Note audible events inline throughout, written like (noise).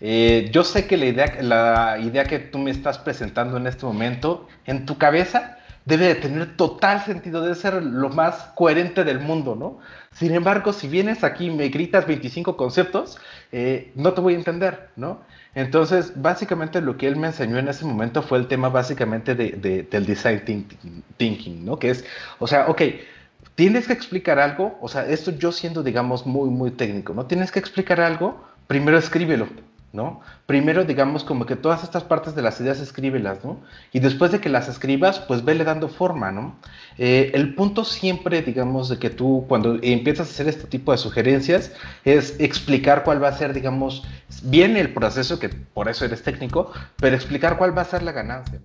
Eh, yo sé que la idea, la idea que tú me estás presentando en este momento, en tu cabeza, debe de tener total sentido, debe ser lo más coherente del mundo, ¿no? Sin embargo, si vienes aquí y me gritas 25 conceptos, eh, no te voy a entender, ¿no? Entonces, básicamente lo que él me enseñó en ese momento fue el tema básicamente de, del design thinking, ¿no? Que es, o sea, ok, tienes que explicar algo, o sea, esto yo siendo, digamos, muy, muy técnico, ¿no? Tienes que explicar algo, primero escríbelo, ¿no? Primero, digamos, como que todas estas partes de las ideas escríbelas, ¿no? Y después de que las escribas, pues vele dando forma, ¿no? Eh, el punto siempre, digamos, de que tú cuando empiezas a hacer este tipo de sugerencias es explicar cuál va a ser, digamos, bien el proceso, que por eso eres técnico, pero explicar cuál va a ser la ganancia.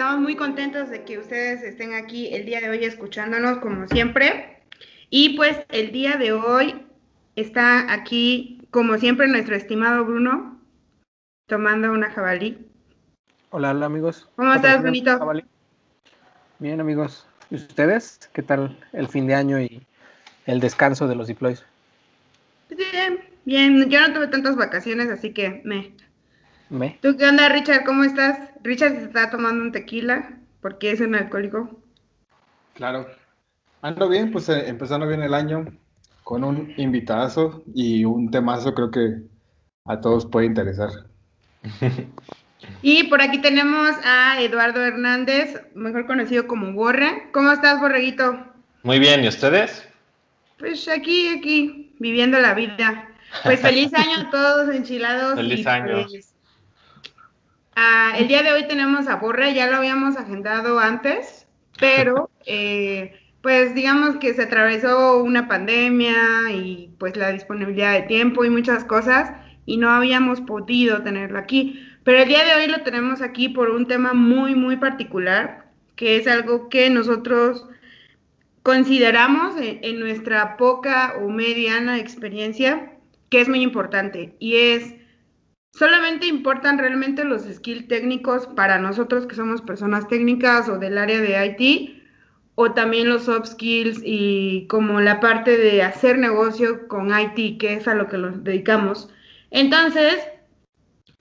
Estamos muy contentos de que ustedes estén aquí el día de hoy escuchándonos como siempre. Y pues el día de hoy está aquí, como siempre, nuestro estimado Bruno, tomando una jabalí. Hola, hola amigos. ¿Cómo estás, Benito? Bien, amigos. ¿Y ustedes? ¿Qué tal el fin de año y el descanso de los deploys? Bien, bien. Yo no tuve tantas vacaciones, así que me. ¿Me? ¿Tú qué onda, Richard? ¿Cómo estás? Richard se está tomando un tequila porque es un alcohólico. Claro. Ando bien, pues eh, empezando bien el año con un invitazo y un temazo creo que a todos puede interesar. (laughs) Y por aquí tenemos a Eduardo Hernández, mejor conocido como Borre. ¿Cómo estás, Borreguito? Muy bien, ¿y ustedes? Pues aquí, aquí, viviendo la vida. Pues feliz (laughs) año a todos enchilados. Feliz año. Ah, el día de hoy tenemos a Borre, ya lo habíamos agendado antes, pero (laughs) eh, pues digamos que se atravesó una pandemia y pues la disponibilidad de tiempo y muchas cosas y no habíamos podido tenerlo aquí. Pero el día de hoy lo tenemos aquí por un tema muy, muy particular, que es algo que nosotros consideramos en nuestra poca o mediana experiencia que es muy importante y es Solamente importan realmente los skills técnicos para nosotros que somos personas técnicas o del área de IT, o también los soft skills y como la parte de hacer negocio con IT, que es a lo que nos dedicamos. Entonces,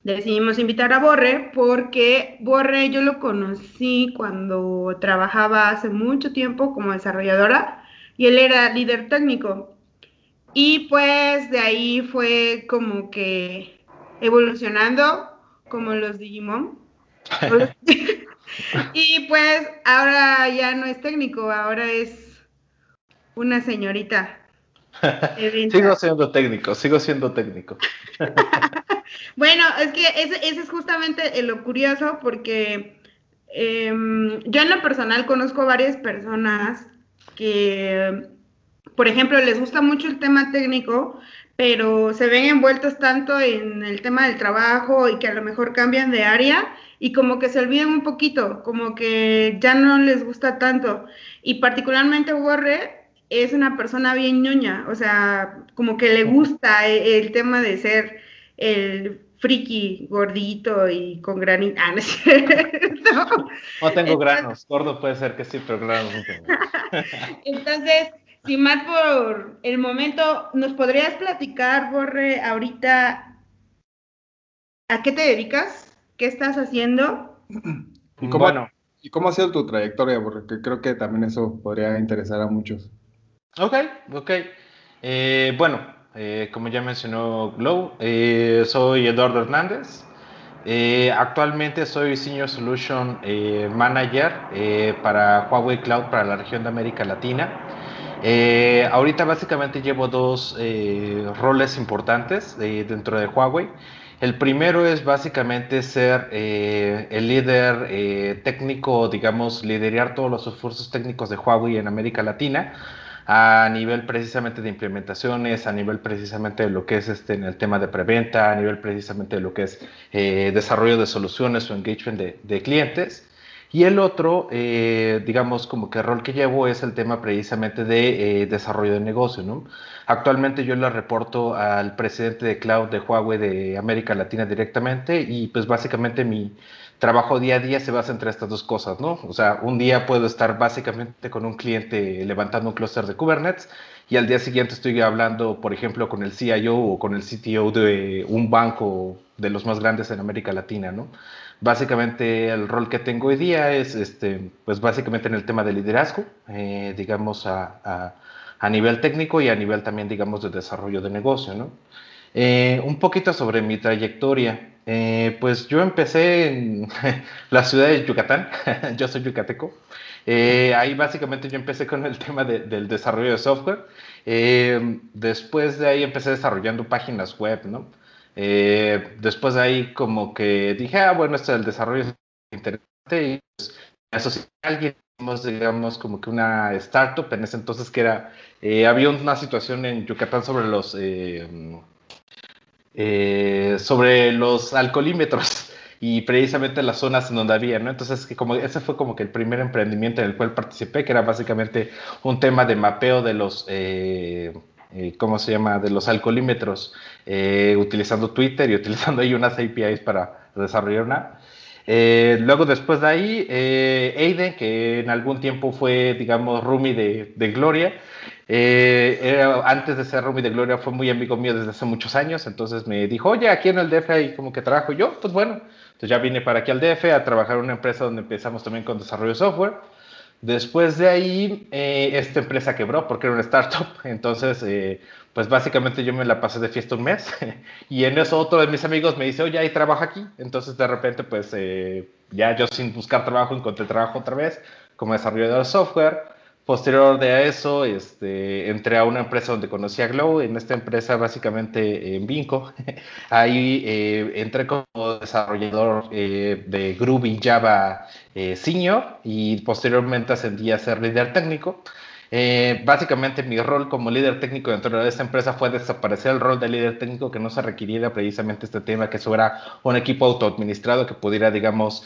decidimos invitar a Borre porque Borre yo lo conocí cuando trabajaba hace mucho tiempo como desarrolladora y él era líder técnico. Y pues de ahí fue como que evolucionando como los Digimon. (laughs) y pues ahora ya no es técnico, ahora es una señorita. (laughs) sigo siendo técnico, sigo siendo técnico. (laughs) bueno, es que ese, es justamente lo curioso porque em, yo en lo personal conozco varias personas que, por ejemplo, les gusta mucho el tema técnico, pero se ven envueltos tanto en el tema del trabajo y que a lo mejor cambian de área y como que se olvidan un poquito, como que ya no les gusta tanto. Y particularmente Borre es una persona bien ñoña, o sea, como que le gusta e, el, tema de ser el friki gordito y con granito. Ah, no, no tengo granos, gordo puede ser que sí, pero granos no tengo. (laughs) Entonces, sin más por el momento, ¿nos podrías platicar, Borre, ahorita a qué te dedicas? ¿Qué estás haciendo? ¿Y cómo, bueno. ¿y cómo ha sido tu trayectoria? Porque creo que también eso podría interesar a muchos. Ok, ok. Eh, bueno, eh, como ya mencionó Glow, eh, soy Eduardo Hernández. actualmente soy Senior Solution Manager para Huawei Cloud para la región de América Latina. Eh, ahorita básicamente llevo dos eh, roles importantes dentro de Huawei. El primero es básicamente ser eh, el líder técnico, digamos, liderar todos los esfuerzos técnicos de Huawei en América Latina a nivel precisamente de implementaciones, a nivel precisamente de lo que es este, en el tema de preventa, a nivel precisamente de lo que es desarrollo de soluciones o engagement de clientes. Y el otro, eh, digamos, como que rol que llevo es el tema precisamente de eh, desarrollo de negocio, ¿no? Actualmente yo le reporto al presidente de cloud de Huawei de América Latina directamente y pues básicamente mi trabajo día a día se basa entre estas dos cosas, ¿no? O sea, un día puedo estar básicamente con un cliente levantando un clúster de Kubernetes y al día siguiente estoy hablando, por ejemplo, con el CIO o con el CTO de un banco de los más grandes en América Latina, ¿no? Básicamente el rol que tengo hoy día es, este, pues básicamente en el tema de liderazgo, eh, digamos, a, a, nivel técnico y a nivel también, digamos, de desarrollo de negocio, ¿no? Eh, un poquito sobre mi trayectoria. Eh, pues yo empecé en (laughs) la ciudad de Yucatán, (laughs) yo soy yucateco. ahí básicamente yo empecé con el tema de, del desarrollo de software. después de ahí empecé desarrollando páginas web, ¿no? Eh, después de ahí como que dije, ah, bueno, este es el desarrollo interesante y pues, asocié a alguien, digamos, como que una startup en ese entonces que era, eh, había una situación en Yucatán sobre los, eh, sobre los alcoholímetros (laughs) y precisamente las zonas en donde había, ¿no? Entonces, que como ese fue como que el primer emprendimiento en el cual participé, que era básicamente un tema de mapeo de los, eh, ¿cómo se llama?, de los alcoholímetros, eh, utilizando Twitter y utilizando ahí unas APIs para desarrollar una. Eh, luego, después de ahí, Aiden, que en algún tiempo fue, digamos, roomie de, de Gloria, antes de ser roomie de Gloria, fue muy amigo mío desde hace muchos años, entonces me dijo, oye, aquí en el DF hay como que trabajo yo, pues bueno, entonces ya vine para aquí al DF a trabajar en una empresa donde empezamos también con desarrollo de software. Después de ahí, eh, esta empresa quebró porque era una startup. (laughs) Entonces, eh, pues básicamente yo me la pasé de fiesta un mes. (laughs) y en eso otro de mis amigos me dice, oye, hay trabajo aquí. Entonces, de repente, pues eh, ya yo sin buscar trabajo encontré trabajo otra vez como desarrollador de software. Posterior de eso, este, entré a una empresa donde conocí a Glow, en esta empresa básicamente en Vinco. (laughs) Ahí eh, entré como desarrollador eh, de Groovy Java eh, Senior y posteriormente ascendí a ser líder técnico. básicamente mi rol como líder técnico dentro de esta empresa fue desaparecer el rol de líder técnico que no se requiriera precisamente este tema, que eso era un equipo autoadministrado que pudiera, digamos,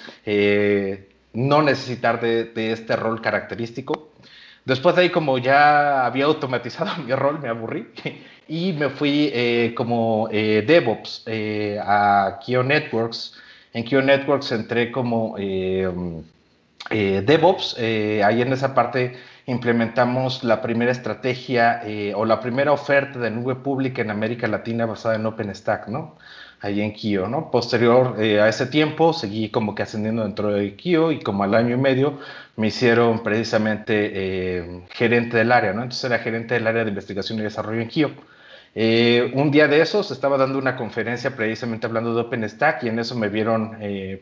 no necesitar de, de este rol característico. Después de ahí, como ya había automatizado (laughs) mi rol, me aburrí (laughs) y me fui eh, como eh, DevOps eh, a Kio Networks. En Kio Networks entré como DevOps. ahí en esa parte implementamos la primera estrategia o la primera oferta de nube pública en América Latina basada en OpenStack, ¿no? Ahí en Kio, ¿no? Posterior eh, a ese tiempo seguí como que ascendiendo dentro de Kio y como al año y medio me hicieron precisamente eh, gerente del área, ¿no? Entonces era gerente del área de investigación y desarrollo en Kio. Eh, un día de esos estaba dando una conferencia precisamente hablando de OpenStack y en eso me vieron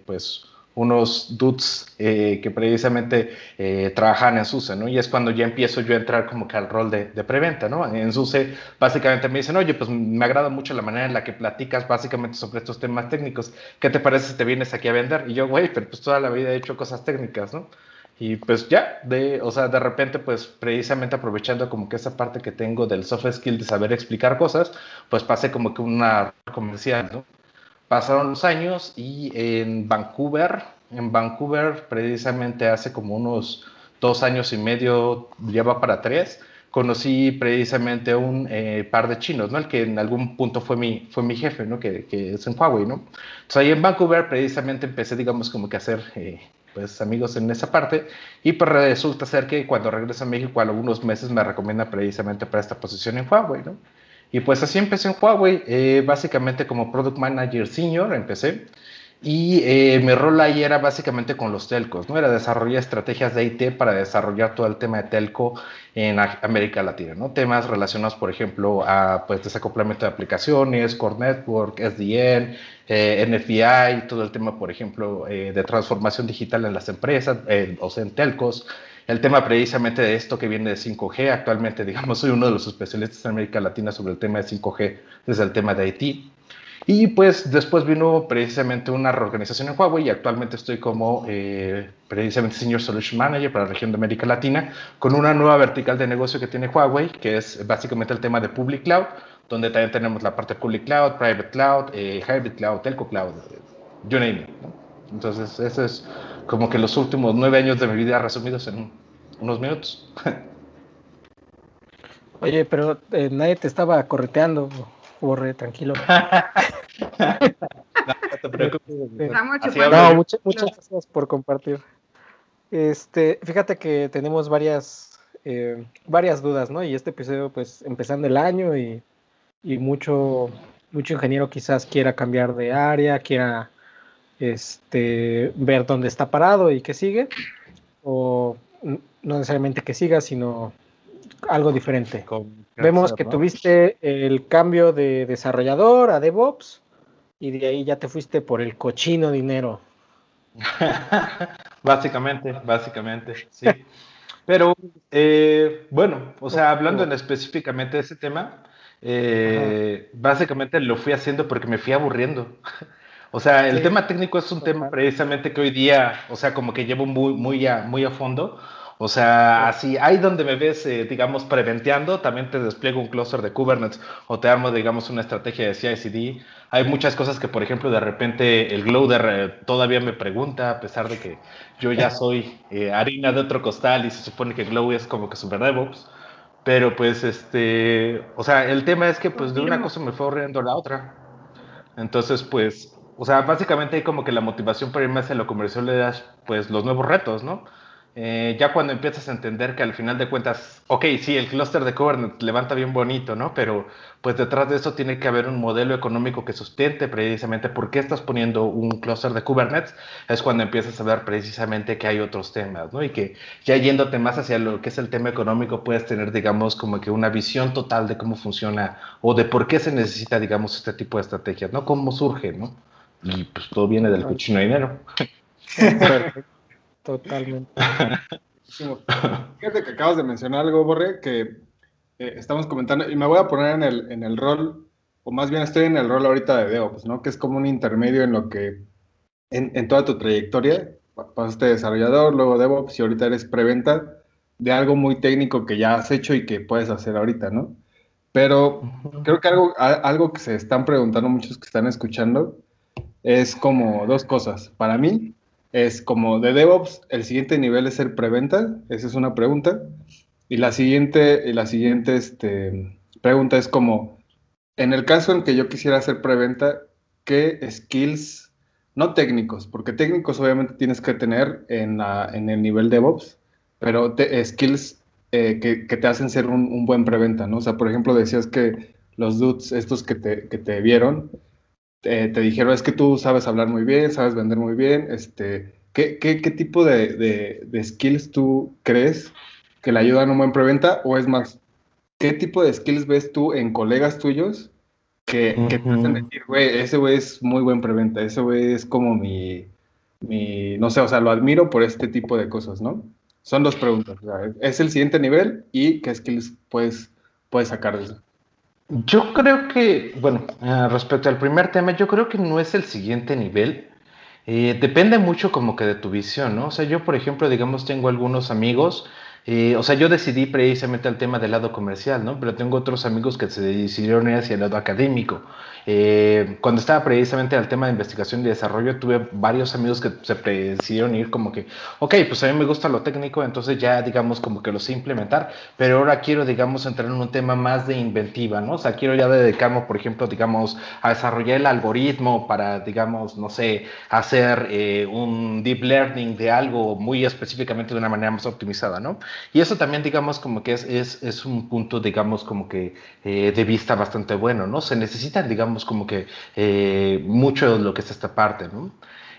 pues unos dudes eh, que precisamente eh, trabajan en SUSE, ¿no? Y es cuando ya empiezo yo a entrar como que al rol de, preventa, ¿no? En SUSE básicamente me dicen, oye, pues me agrada mucho la manera en la que platicas básicamente sobre estos temas técnicos. ¿Qué te parece si te vienes aquí a vender? Y yo, güey, pero pues toda la vida he hecho cosas técnicas, ¿no? Y pues ya, de, o sea, de repente, pues precisamente aprovechando como que esa parte que tengo del soft skill de saber explicar cosas, pues pasé como que una comercial, ¿no? Pasaron los años y en Vancouver, en Vancouver precisamente hace como unos dos años y medio, ya va para tres, conocí precisamente un eh, par de chinos, ¿no? El que en algún punto fue mi, fue mi jefe, ¿no? Que, que es en Huawei, ¿no? Entonces ahí en Vancouver precisamente empecé, digamos, como que a hacer, eh, pues, amigos en esa parte. Y pues resulta ser que cuando regreso a México, a algunos meses me recomienda precisamente para esta posición en Huawei, ¿no? Y pues así empecé en Huawei, eh, básicamente como Product Manager Senior empecé. Y eh, mi rol ahí era básicamente con los telcos, ¿no? Era desarrollar estrategias de IT para desarrollar todo el tema de telco en América Latina, ¿no? Temas relacionados, por ejemplo, a pues desacoplamiento de aplicaciones, Core Network, SDN, eh, NFI, todo el tema, por ejemplo, de transformación digital en las empresas, o sea, en telcos, el tema precisamente de esto que viene de 5G. Actualmente, digamos, soy uno de los especialistas en América Latina sobre el tema de 5G desde el tema de Haití. Y pues después vino precisamente una reorganización en Huawei y actualmente estoy como eh, precisamente Senior Solution Manager para la región de América Latina con una nueva vertical de negocio que tiene Huawei, que es básicamente el tema de Public Cloud, donde también tenemos la parte Public Cloud, Private Cloud, eh, Hybrid Cloud, Telco Cloud, you name it. Entonces, eso es como que los últimos nueve años de mi vida resumidos en unos minutos. Oye, pero eh, nadie te estaba correteando, Borre, tranquilo. (laughs) no, te preocupes. No, muchas, muchas gracias por compartir. Este, fíjate que tenemos varias, eh, varias dudas, ¿no? Y este episodio, pues, empezando el año y, y mucho, mucho ingeniero quizás quiera cambiar de área, quiera este, ver dónde está parado y qué sigue, o no necesariamente que siga, sino algo diferente. Vemos que tuviste el cambio de desarrollador a DevOps y de ahí ya te fuiste por el cochino dinero. (laughs) básicamente, básicamente, sí. Pero eh, bueno, o sea, hablando en específicamente de ese tema, eh, básicamente lo fui haciendo porque me fui aburriendo. O sea, el tema técnico es un tema precisamente que hoy día, o sea, como que llevo muy, muy, a, muy a fondo. O sea, así, ahí donde me ves, eh, digamos, preventeando, también te despliego un cluster de Kubernetes o te armo, digamos, una estrategia de CI/CD. Hay muchas cosas que, por ejemplo, de repente el Glowder eh, todavía me pregunta, a pesar de que yo ya soy eh, harina de otro costal y se supone que Glow es como que super DevOps. Pero pues, este, o sea, el tema es que pues de una cosa me fue ahorrando la otra. Entonces, pues, o sea, básicamente hay como que la motivación para irme hacia lo comercial es pues los nuevos retos, ¿no? Eh, ya cuando empiezas a entender que al final de cuentas, ok, sí, el clúster de Kubernetes levanta bien bonito, ¿no? Pero pues detrás de eso tiene que haber un modelo económico que sustente precisamente por qué estás poniendo un clúster de Kubernetes, es cuando empiezas a ver precisamente que hay otros temas, ¿no? Y que ya yéndote más hacia lo que es el tema económico, puedes tener, digamos, como que una visión total de cómo funciona o de por qué se necesita, digamos, este tipo de estrategias, ¿no? Cómo surge, ¿no? Y pues todo viene del cochino dinero. Totalmente. Fíjate que acabas de mencionar algo, Borre, que eh, estamos comentando, y me voy a poner en el, en el rol, o más bien estoy en el rol ahorita de DevOps, ¿no? Que es como un intermedio en lo que, en, en toda tu trayectoria, pasaste desarrollador, luego DevOps y ahorita eres preventa de algo muy técnico que ya has hecho y que puedes hacer ahorita, ¿no? Pero creo que algo, algo que se están preguntando muchos que están escuchando es como dos cosas. Para mí, es como de DevOps, el siguiente nivel es ser preventa, esa es una pregunta. Y la siguiente, la siguiente este, pregunta es como, en el caso en que yo quisiera hacer preventa, ¿qué skills, no técnicos, porque técnicos obviamente tienes que tener en, la, en el nivel DevOps, pero skills eh, que, te hacen ser un, buen preventa, ¿no? O sea, por ejemplo, decías que los dudes, estos que te, que te vieron, te dijeron, es que tú sabes hablar muy bien, sabes vender muy bien, este, ¿qué, qué, qué tipo de, de, de, skills tú crees que le ayudan a un buen preventa? O es más, ¿qué tipo de skills ves tú en colegas tuyos que, que te hacen decir, güey, ese güey es muy buen preventa, ese güey es como mi, mi, no sé, o sea, lo admiro por este tipo de cosas, ¿no? Son dos preguntas. es el siguiente nivel y qué skills puedes, puedes sacar de eso. Yo creo que, bueno, eh, respecto al primer tema, yo creo que no es el siguiente nivel. Eh, depende mucho como que de tu visión, ¿no? O sea, yo, por ejemplo, digamos, tengo algunos amigos o sea, yo decidí precisamente el tema del lado comercial, ¿no? Pero tengo otros amigos que se decidieron ir hacia el lado académico. Eh, cuando estaba precisamente al tema de investigación y desarrollo, tuve varios amigos que se decidieron ir como que, ok, pues a mí me gusta lo técnico, entonces ya digamos como que lo sé implementar, pero ahora quiero, digamos, entrar en un tema más de inventiva, ¿no? O sea, quiero ya dedicarme, por ejemplo, digamos, a desarrollar el algoritmo para, digamos, no sé, hacer eh, un deep learning de algo muy específicamente de una manera más optimizada, ¿no? Y eso también, digamos, como que es, es, es un punto, digamos, como que eh, de vista bastante bueno, ¿no? Se necesita, digamos, como que eh, mucho de lo que es esta parte, ¿no?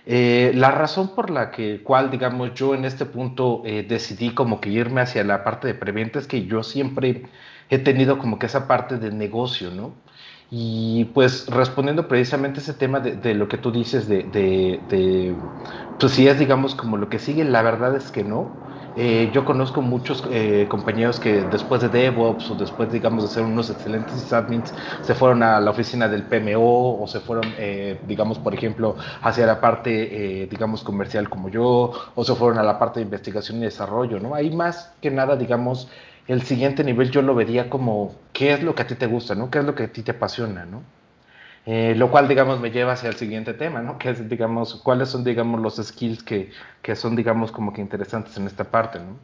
Eh, la razón por la que, cual, digamos, yo en este punto decidí como que irme hacia la parte de preventa es que yo siempre he tenido como que esa parte de negocio, ¿no? Y pues respondiendo precisamente ese tema de, de lo que tú dices de, de, de, pues si es digamos como lo que sigue, la verdad es que no. Eh, yo conozco muchos eh, compañeros que después de DevOps o después, digamos, de ser unos excelentes admins, se fueron a la oficina del PMO o se fueron, eh, digamos, por ejemplo, hacia la parte, digamos, comercial como yo, o se fueron a la parte de investigación y desarrollo, ¿no? Ahí más que nada, digamos, el siguiente nivel yo lo vería como, ¿qué es lo que a ti te gusta, ¿no? ¿Qué es lo que a ti te apasiona, ¿no? Eh, lo cual, digamos, me lleva hacia el siguiente tema, ¿no? Que es, digamos, cuáles son, digamos, los skills que, que son, digamos, como que interesantes en esta parte, ¿no?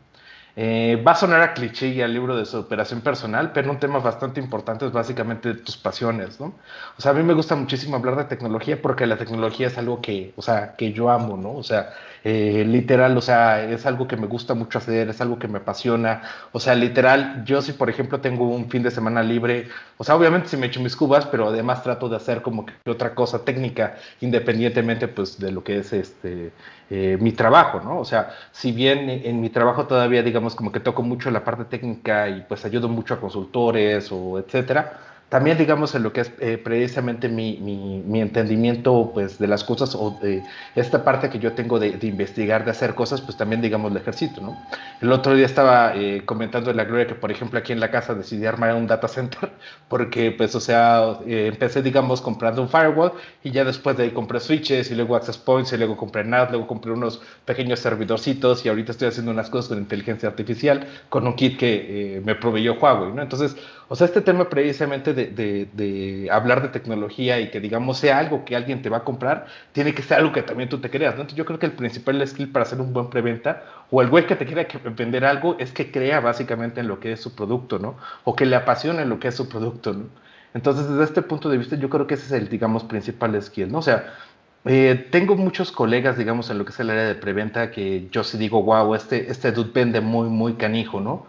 Eh, va a sonar a cliché y al libro de superación personal, pero un tema bastante importante es básicamente tus pasiones, ¿no? O sea, a mí me gusta muchísimo hablar de tecnología porque la tecnología es algo que, o sea, que yo amo, ¿no? O sea, eh, literal, o sea, es algo que me gusta mucho hacer, es algo que me apasiona, o sea, literal, yo si por ejemplo tengo un fin de semana libre, o sea, obviamente si me echo mis cubas, pero además trato de hacer como que otra cosa técnica, independientemente pues de lo que es este eh, mi trabajo, ¿no? O sea, si bien en mi trabajo todavía, digamos, como que toco mucho la parte técnica y pues ayudo mucho a consultores o etcétera, también digamos en lo que es eh, precisamente mi, mi, entendimiento pues de las cosas o de esta parte que yo tengo de, investigar, de hacer cosas, pues también digamos el ejercito, ¿no? El otro día estaba eh, comentando en la gloria que por ejemplo aquí en la casa decidí armar un data center (laughs) porque pues o sea eh, empecé digamos comprando un firewall y ya después de ahí compré switches y luego access points y luego compré NAT, luego compré unos pequeños servidorcitos y ahorita estoy haciendo unas cosas con inteligencia artificial con un kit que me proveyó Huawei, ¿no? Entonces, o sea, este tema precisamente de, hablar de tecnología y que digamos sea algo que alguien te va a comprar, tiene que ser algo que también tú te creas, ¿no? Entonces yo creo que el principal skill para hacer un buen preventa o el güey que te quiera vender algo es que crea básicamente en lo que es su producto, ¿no? O que le apasione lo que es su producto, ¿no? Entonces desde este punto de vista yo creo que ese es el, digamos, principal skill, ¿no? O sea, eh, tengo muchos colegas, digamos, en lo que es el área de preventa que yo sí digo, wow, este, este dude vende muy, muy canijo, ¿no?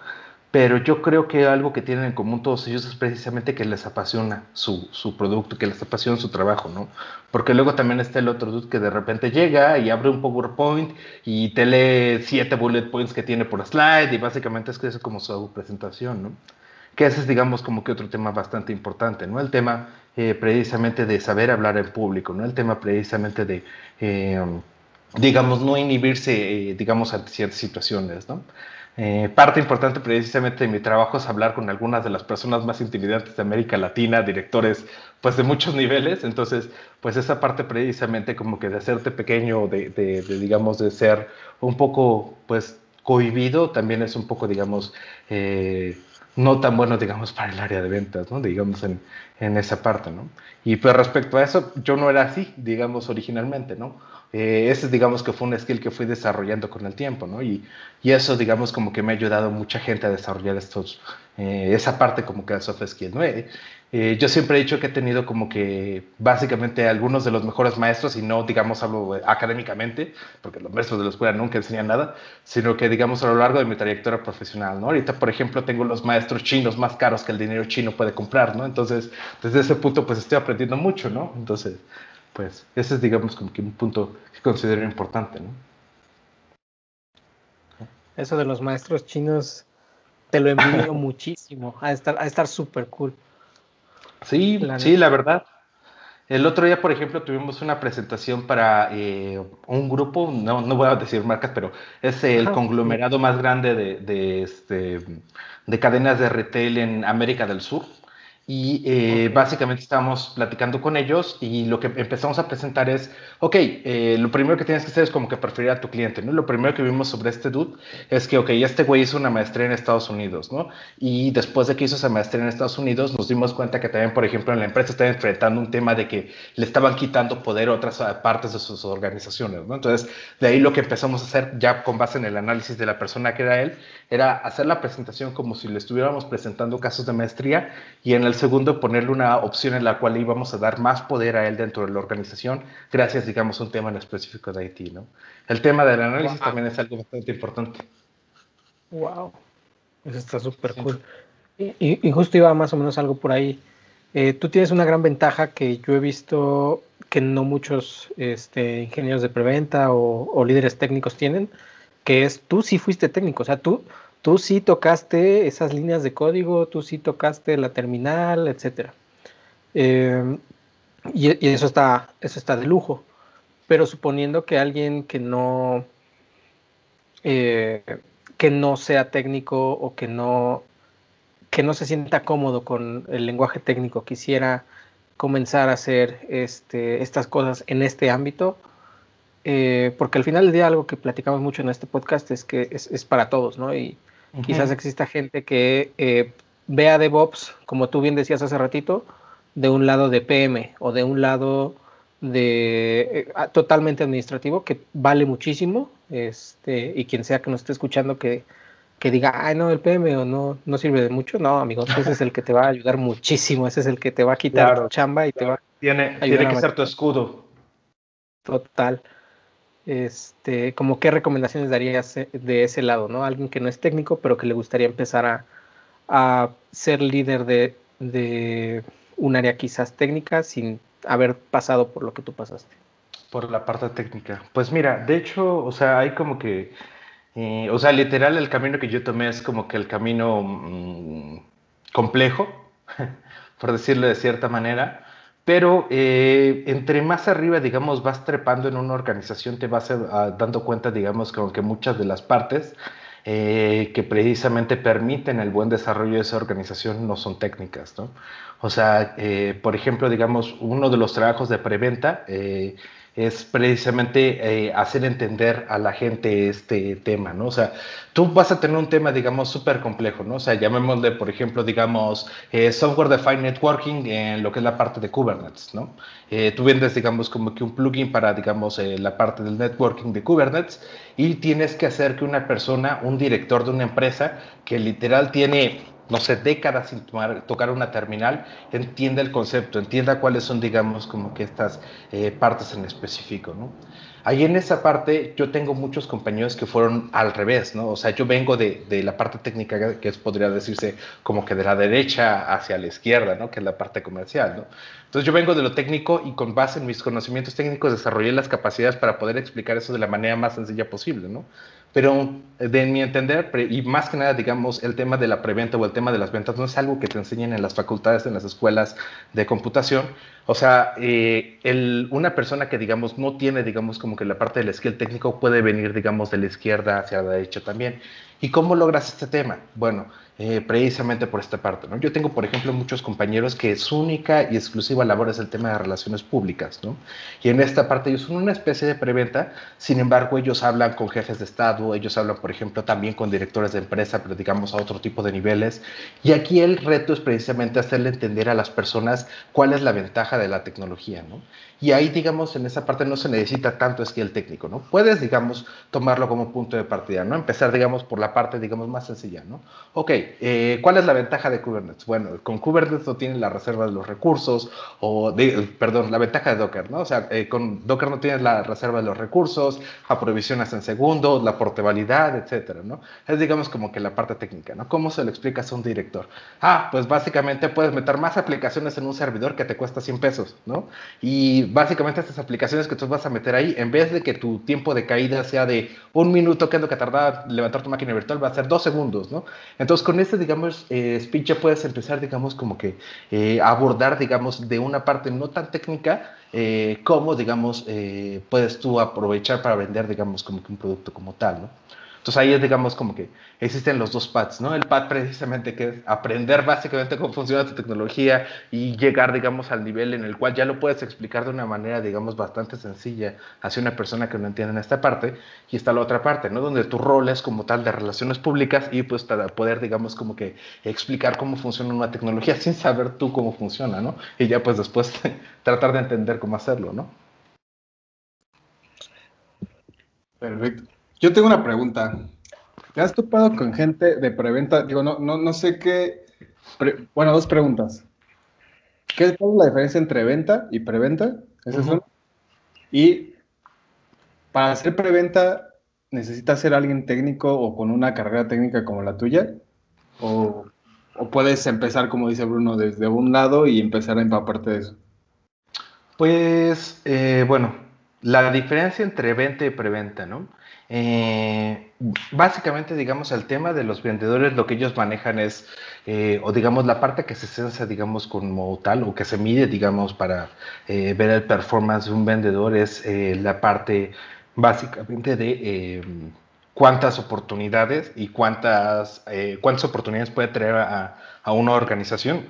Pero yo creo que algo que tienen en común todos ellos es precisamente que les apasiona su, su, producto, que les apasiona su trabajo, ¿no? Porque luego también está el otro dude que de repente llega y abre un PowerPoint y te lee siete bullet points que tiene por slide y básicamente es que es como su presentación, ¿no? Que ese es, digamos, como que otro tema bastante importante, ¿no? El tema eh, precisamente de saber hablar en público, ¿no? El tema precisamente de... Eh, digamos, no inhibirse, eh, digamos, ante ciertas situaciones, ¿no? Eh, parte importante precisamente de mi trabajo es hablar con algunas de las personas más intimidantes de América Latina, directores pues de muchos niveles, entonces pues esa parte precisamente como que de hacerte pequeño, de, de, digamos de ser un poco pues cohibido, también es un poco digamos eh, no tan bueno digamos para el área de ventas, ¿no? digamos en, en esa parte, ¿no? Y pues respecto a eso, yo no era así, digamos originalmente, ¿no? Eh, ese digamos que fue un skill que fui desarrollando con el tiempo, ¿no? Y, y eso digamos como que me ha ayudado mucha gente a desarrollar estos, eh, esa parte como que de soft skills, ¿no? Eh, yo siempre he dicho que he tenido como que básicamente algunos de los mejores maestros, y no digamos hablo académicamente, porque los maestros de la escuela nunca enseñan nada, sino que digamos a lo largo de mi trayectoria profesional, ¿no? Ahorita, por ejemplo, tengo los maestros chinos más caros que el dinero chino puede comprar, ¿no? Entonces, desde ese punto, pues estoy aprendiendo mucho, ¿no? Entonces, pues ese es, digamos, como que un punto que considero importante, ¿no? Eso de los maestros chinos, te lo envío (laughs) muchísimo, a estar a estar súper cool. Sí, sí, la verdad. El otro día, por ejemplo, tuvimos una presentación para eh, un grupo, no, no voy a decir marcas, pero es el conglomerado más grande de, de, este, de cadenas de retail en América del Sur y eh, básicamente estábamos platicando con ellos y lo que empezamos a presentar es, ok, eh, lo primero que tienes que hacer es como que preferir a tu cliente, ¿no? Lo primero que vimos sobre este dude es que, ok, este güey hizo una maestría en Estados Unidos, ¿no? Y después de que hizo esa maestría en Estados Unidos, nos dimos cuenta que también, por ejemplo, en la empresa estaba enfrentando un tema de que le estaban quitando poder a otras partes de sus organizaciones, ¿no? Entonces, de ahí lo que empezamos a hacer, ya con base en el análisis de la persona que era él, era hacer la presentación como si le estuviéramos presentando casos de maestría y en el segundo ponerle una opción en la cual íbamos a dar más poder a él dentro de la organización gracias, digamos, a un tema en específico de IT, ¿no? El tema del análisis también es algo bastante importante. Wow, eso está súper cool. Y, justo iba más o menos algo por ahí. Eh, tú tienes una gran ventaja que yo he visto que no muchos este, ingenieros de preventa o, o líderes técnicos tienen, que es tú sí fuiste técnico, o sea, tú, tú sí tocaste esas líneas de código, tú sí tocaste la terminal, etcétera. Em, y, eso está, eso está de lujo. Pero suponiendo que alguien que no, eh, que no sea técnico o que no, que no se sienta cómodo con el lenguaje técnico, quisiera comenzar a hacer este, estas cosas en este ámbito, eh, porque al final del día algo que platicamos mucho en este podcast es que es, para todos, ¿no? Y quizás exista gente que eh, vea DevOps, como tú bien decías hace ratito, de un lado de PM o de un lado de eh, totalmente administrativo que vale muchísimo este y quien sea que nos esté escuchando que, que diga ay no el PM o no no sirve de mucho no amigos ese es el que te va a ayudar muchísimo ese es el que te va a quitar tu chamba y te va tiene tiene que ser tu escudo. Total este como qué recomendaciones darías eh, de ese lado no alguien que no es técnico pero que le gustaría empezar a, a ser líder de, de un área quizás técnica sin haber pasado por lo que tú pasaste? Por la parte técnica. Pues mira, de hecho, o sea, hay como que, eh, o sea, literal el camino que yo tomé es como que el camino mm, complejo, (laughs) por decirlo de cierta manera, pero eh, entre más arriba, digamos, vas trepando en una organización, te vas ah, dando cuenta, digamos, como que muchas de las partes eh, que precisamente permiten el buen desarrollo de esa organización no son técnicas, ¿no? O sea, eh, por ejemplo, digamos, uno de los trabajos de preventa eh, es precisamente eh, hacer entender a la gente este tema, ¿no? O sea, tú vas a tener un tema, digamos, súper complejo, ¿no? O sea, llamémosle, por ejemplo, digamos, Software Defined Networking en lo que es la parte de Kubernetes, ¿no? tú vendes, digamos, como que un plugin para, digamos, la parte del networking de Kubernetes y tienes que hacer que una persona, un director de una empresa que literal tiene no sé, décadas sin tocar una terminal, entienda el concepto, entienda cuáles son, digamos, como que estas eh, partes en específico, ¿no? Ahí en esa parte yo tengo muchos compañeros que fueron al revés, ¿no? O sea, yo vengo de, de, la parte técnica que es, podría decirse como que de la derecha hacia la izquierda, ¿no? Que es la parte comercial, ¿no? Entonces yo vengo de lo técnico y con base en mis conocimientos técnicos desarrollé las capacidades para poder explicar eso de la manera más sencilla posible, ¿no? Pero de mi entender, y más que nada, digamos, el tema de la preventa o el tema de las ventas no es algo que te enseñen en las facultades, en las escuelas de computación. O sea, eh, el, una persona que, digamos, no tiene, digamos, como que la parte del skill técnico puede venir, digamos, de la izquierda hacia la derecha también. ¿Y cómo logras este tema? Bueno, eh, precisamente por esta parte. ¿no? Yo tengo, por ejemplo, muchos compañeros que su única y exclusiva labor es el tema de relaciones públicas. ¿no? Y en esta parte ellos son una especie de preventa, sin embargo ellos hablan con jefes de Estado, ellos hablan, por ejemplo, también con directores de empresa, pero digamos a otro tipo de niveles. Y aquí el reto es precisamente hacerle entender a las personas cuál es la ventaja de la tecnología. ¿no? Y ahí, digamos, en esa parte no se necesita tanto skill técnico, ¿no? Puedes, digamos, tomarlo como punto de partida, ¿no? Empezar, digamos, por la parte, digamos, más sencilla, ¿no? Ok, eh, ¿cuál es la ventaja de Kubernetes? Bueno, con Kubernetes no tiene la reserva de los recursos, o, perdón, la ventaja de Docker, ¿no? O sea, eh, con Docker no tienes la reserva de los recursos, aprovisionas en segundos, la portabilidad, etcétera, ¿no? Es, digamos, como que la parte técnica, ¿no? ¿Cómo se lo explicas a un director? Ah, pues básicamente puedes meter más aplicaciones en un servidor que te cuesta 100 pesos, ¿no? Y básicamente estas aplicaciones que tú vas a meter ahí, en vez de que tu tiempo de caída sea de un minuto, que es lo que tardaba levantar tu máquina virtual, va a ser dos segundos, ¿no? Entonces, con este, digamos, eh, speech puedes empezar, digamos, como que eh, abordar, digamos, de una parte no tan técnica, eh, como, digamos, eh, puedes tú aprovechar para vender, digamos, como que un producto como tal, ¿no? Entonces ahí es, digamos, como que existen los dos pads, ¿no? El pad precisamente que es aprender básicamente cómo funciona tu tecnología y llegar, digamos, al nivel en el cual ya lo puedes explicar de una manera, digamos, bastante sencilla hacia una persona que no entiende en esta parte. Y está la otra parte, ¿no? Donde tu rol es como tal de relaciones públicas y pues para poder, digamos, como que explicar cómo funciona una tecnología sin saber tú cómo funciona, ¿no? Y ya pues después (laughs) tratar de entender cómo hacerlo, ¿no? Perfecto. Yo tengo una pregunta. ¿Te has topado con gente de preventa? Digo, no, no, no sé qué. bueno, dos preguntas. ¿Qué es la diferencia entre venta y preventa? ¿Es eso? Y para hacer preventa, ¿necesitas ser alguien técnico o con una carrera técnica como la tuya? ¿O, o puedes empezar, como dice Bruno, desde un lado y empezar a empaparte de eso? Pues, eh, bueno, la diferencia entre venta y preventa, ¿no? Eh, básicamente, digamos, el tema de los vendedores, lo que ellos manejan es, eh, o digamos, la parte que se censa, digamos, como tal, o que se mide, digamos, para eh, ver el performance de un vendedor, es la parte básicamente de cuántas oportunidades y cuántas, cuántas oportunidades puede traer a, a una organización.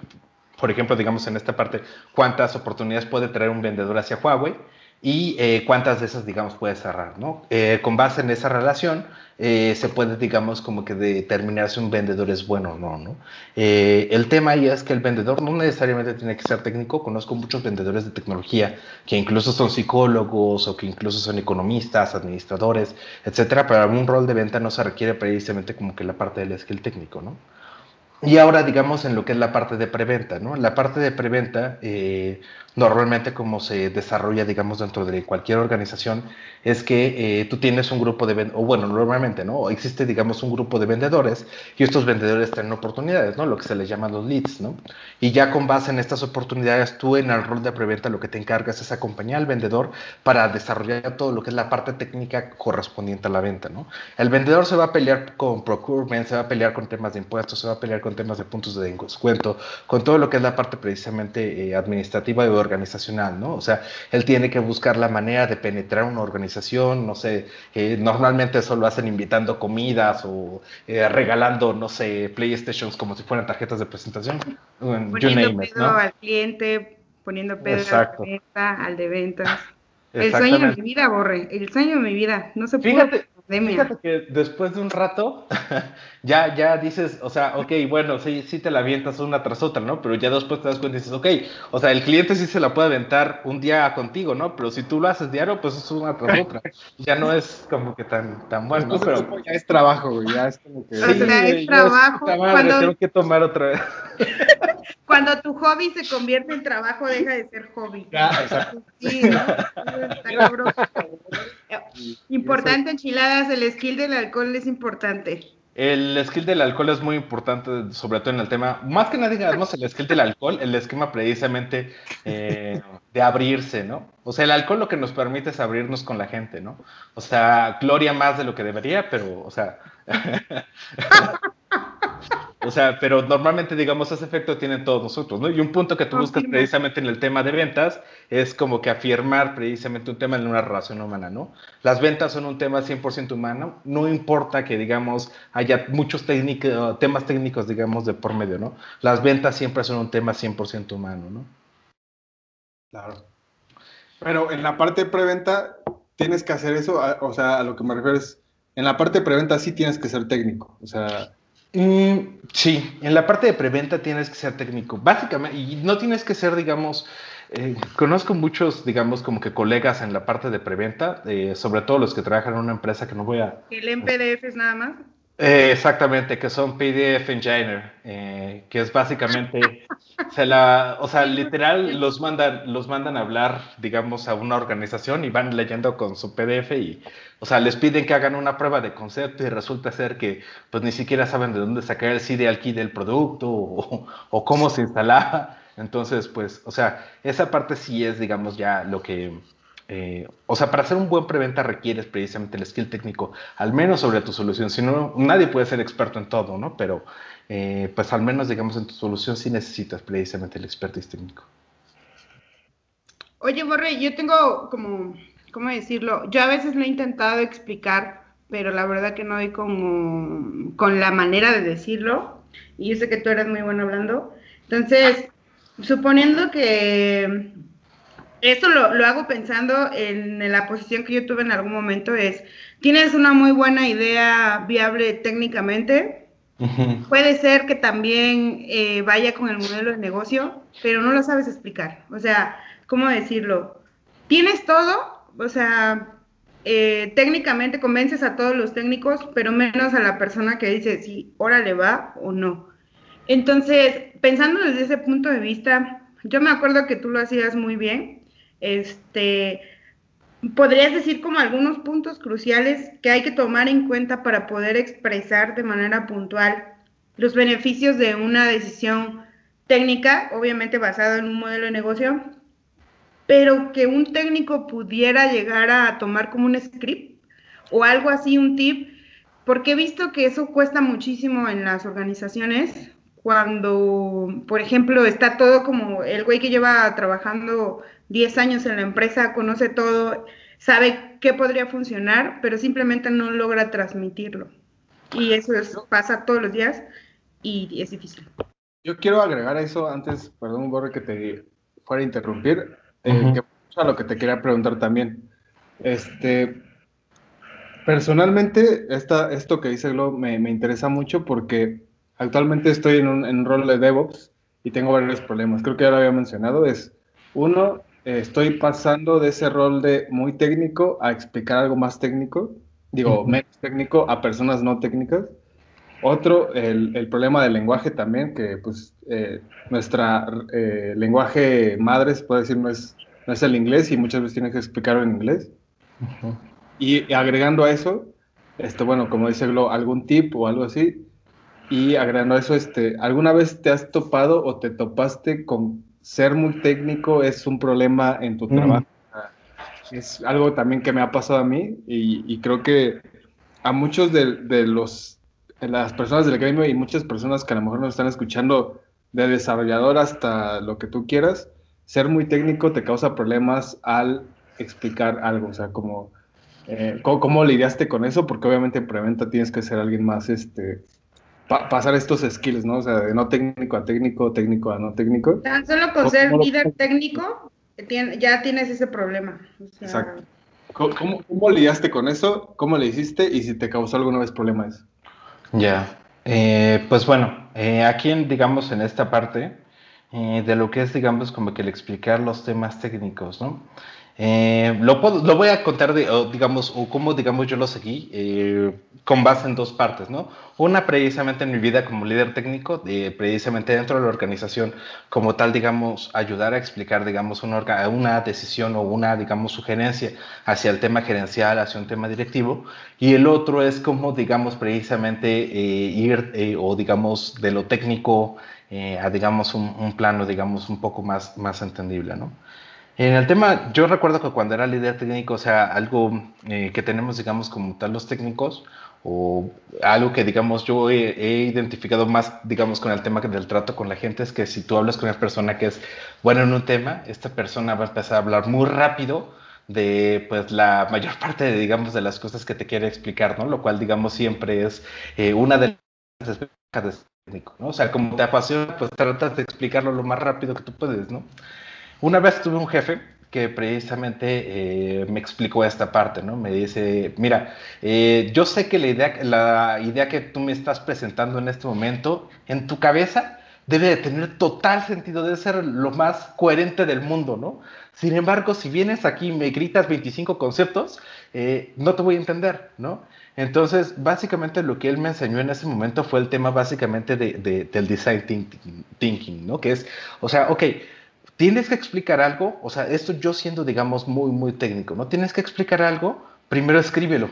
Por ejemplo, digamos, en esta parte, cuántas oportunidades puede traer un vendedor hacia Huawei y eh, cuántas de esas, digamos, puedes cerrar, ¿no? Eh, con base en esa relación, eh, se puede, digamos, como que determinar si un vendedor es bueno o no, ¿no? el tema ahí es que el vendedor no necesariamente tiene que ser técnico. Conozco muchos vendedores de tecnología que incluso son psicólogos o que incluso son economistas, administradores, etcétera. Para un rol de venta no se requiere precisamente como que la parte del skill técnico, ¿no? Y ahora, digamos, en lo que es la parte de preventa, ¿no? La parte de preventa, eh, normalmente como se desarrolla, digamos, dentro de cualquier organización, es que eh, tú tienes un grupo de o bueno, normalmente, ¿no? Existe, digamos, un grupo de vendedores y estos vendedores tienen oportunidades, ¿no? Lo que se les llama los leads, ¿no? Y ya con base en estas oportunidades, tú en el rol de preventa lo que te encargas es acompañar al vendedor para desarrollar todo lo que es la parte técnica correspondiente a la venta, ¿no? El vendedor se va a pelear con procurement, se va a pelear con temas de impuestos, se va a pelear con temas de puntos de descuento, con todo lo que es la parte precisamente eh, administrativa y organizacional, ¿no? O sea, él tiene que buscar la manera de penetrar una organización, no sé, eh, normalmente eso lo hacen invitando comidas o eh, regalando, no sé, PlayStations como si fueran tarjetas de presentación. Poniendo pedo al cliente, poniendo pedo al de ventas. (laughs) El sueño de mi vida, Borre, el sueño de mi vida, no se puede. Fíjate que después de un rato, (laughs) ya, ya dices, o sea, ok, bueno, sí, sí te la avientas una tras otra, ¿no? Pero ya después te das cuenta y dices, ok, o sea, el cliente sí se la puede aventar un día contigo, ¿no? Pero si tú lo haces diario, pues es una tras otra. (laughs) Ya no es como que tan, tan bueno, ¿no? Pero ya es trabajo, güey, ya es como que... (laughs) O sea, es trabajo. cuando... Tengo que tomar otra vez. cuando tu hobby se convierte en trabajo, deja de ser hobby. Ya, exacto. Sí, Importante, enchiladas, el skill del alcohol es importante. El skill del alcohol es muy importante, sobre todo en el tema, más que nada digamos el skill del alcohol, el esquema precisamente eh, de abrirse, ¿no? O sea, el alcohol lo que nos permite es abrirnos con la gente, ¿no? O sea, gloria más de lo que debería, pero, o sea... (laughs) O sea, pero normalmente, digamos, ese efecto tienen todos nosotros, ¿no? Y un punto que tú buscas precisamente en el tema de ventas es como que afirmar precisamente un tema en una relación humana, ¿no? Las ventas son un tema 100% humano, no importa que, digamos, haya muchos temas técnicos, digamos, de por medio, ¿no? Las ventas siempre son un tema 100% humano, ¿no? Claro. Pero en la parte de preventa tienes que hacer eso, o sea, a lo que me refiero es, en la parte de preventa sí tienes que ser técnico, o sea Mm, sí, en la parte de preventa tienes que ser técnico, básicamente, y no tienes que ser, digamos, eh, conozco muchos, digamos, como que colegas en la parte de preventa, eh, sobre todo los que trabajan en una empresa que no voy a... ¿El en es nada más? Eh, exactamente, que son PDF Engineer, eh, que es básicamente, la, o sea, literal los mandan, los mandan a hablar, digamos, a una organización y van leyendo con su PDF y, o sea, les piden que hagan una prueba de concepto y resulta ser que, pues, ni siquiera saben de dónde sacar el serial key del producto o, o cómo se instalaba. Entonces, pues, o sea, esa parte sí es, digamos, ya lo que eh, o sea, para hacer un buen preventa requieres precisamente el skill técnico, al menos sobre tu solución. Si no, nadie puede ser experto en todo, ¿no? Pero, eh, pues al menos, digamos, en tu solución sí necesitas precisamente el expertise técnico. Oye, Borre, yo tengo como, ¿cómo decirlo? Yo a veces lo he intentado explicar, pero la verdad que no doy como con la manera de decirlo. Y yo sé que tú eres muy bueno hablando. Entonces, suponiendo que esto lo, hago pensando en, la posición que yo tuve en algún momento, es, tienes una muy buena idea viable técnicamente, puede ser que también eh, vaya con el modelo de negocio, pero no lo sabes explicar. O sea, ¿cómo decirlo? Tienes todo, o sea, eh, técnicamente convences a todos los técnicos, pero menos a la persona que dice si ahora le va o no. Entonces, pensando desde ese punto de vista, yo me acuerdo que tú lo hacías muy bien este, ¿podrías decir como algunos puntos cruciales que hay que tomar en cuenta para poder expresar de manera puntual los beneficios de una decisión técnica, obviamente basada en un modelo de negocio, pero que un técnico pudiera llegar a tomar como un script o algo así, un tip, porque he visto que eso cuesta muchísimo en las organizaciones cuando, por ejemplo, está todo como el güey que lleva trabajando 10 años en la empresa, conoce todo, sabe qué podría funcionar, pero simplemente no logra transmitirlo. Y eso pasa todos los días y es difícil. Yo quiero agregar eso antes, perdón, Borre, que te fuera a interrumpir, eh, a lo que te quería preguntar también. Este, personalmente, esta, esto que dice Glo me, me, interesa mucho porque actualmente estoy en un, en un, rol de DevOps y tengo varios problemas. Creo que ya lo había mencionado. Es, uno, estoy pasando de ese rol de muy técnico a explicar algo más técnico, digo, menos técnico a personas no técnicas. Otro, el, el, problema del lenguaje también, que pues eh, nuestra eh, lenguaje madre, se puede decir, no es, no es el inglés y muchas veces tienes que explicarlo en inglés. Uh -huh. Y agregando a eso, este, bueno, como dice Glo, algún tip o algo así. Y agregando a eso, este, ¿alguna vez te has topado o te topaste con ser muy técnico es un problema en tu trabajo? Mm. Es algo también que me ha pasado a mí y, y creo que a muchos de, de los las personas del gremio y muchas personas que a lo mejor nos están escuchando, de desarrollador hasta lo que tú quieras, ser muy técnico te causa problemas al explicar algo, o sea, como, eh, ¿cómo, ¿cómo, lidiaste con eso? Porque obviamente en preventa tienes que ser alguien más, este, pa pasar estos skills, ¿no? O sea, de no técnico a técnico, técnico a no técnico. Tan solo con ser líder técnico, ya tienes ese problema. O sea... Exacto. ¿Cómo, ¿Cómo lidiaste con eso? ¿Cómo le hiciste? Y si te causó alguna vez problemas. Ya, eh, pues bueno, eh, aquí en, digamos en esta parte eh, de lo que es digamos como que el explicar los temas técnicos, ¿no? Eh, lo, puedo, lo, voy a contar, de, o digamos, o cómo, digamos, yo lo seguí, eh, con base en dos partes, ¿no? Una, precisamente en mi vida como líder técnico, de, precisamente dentro de la organización, como tal, digamos, ayudar a explicar, digamos, una, una decisión o una, digamos, sugerencia hacia el tema gerencial, hacia un tema directivo. Y el otro es como, digamos, precisamente eh, ir, o digamos, de lo técnico a, digamos, un, un plano, digamos, un poco más, más entendible, ¿no? En el tema, yo recuerdo que cuando era líder técnico, o sea, algo eh, que tenemos, digamos, como tal los técnicos, o algo que, digamos, yo he, identificado más, digamos, con el tema del trato con la gente, es que si tú hablas con una persona que es buena en un tema, esta persona va a empezar a hablar muy rápido de, pues, la mayor parte, de, digamos, de las cosas que te quiere explicar, ¿no? Lo cual, digamos, siempre es eh, una de las desventajas de técnico, ¿no? O sea, como te apasiona, pues tratas de explicarlo lo más rápido que tú puedes, ¿no? Una vez tuve un jefe que precisamente eh, me explicó esta parte, ¿no? Me dice, mira, eh, yo sé que la idea, la idea que tú me estás presentando en este momento, en tu cabeza, debe de tener total sentido, debe ser lo más coherente del mundo, ¿no? Sin embargo, si vienes aquí y me gritas 25 conceptos, eh, no te voy a entender, ¿no? Entonces, básicamente lo que él me enseñó en ese momento fue el tema básicamente de, de, del design thinking, ¿no? Que es, o sea, ok, tienes que explicar algo, o sea, esto yo siendo, digamos, muy, muy técnico, ¿no? Tienes que explicar algo, primero escríbelo,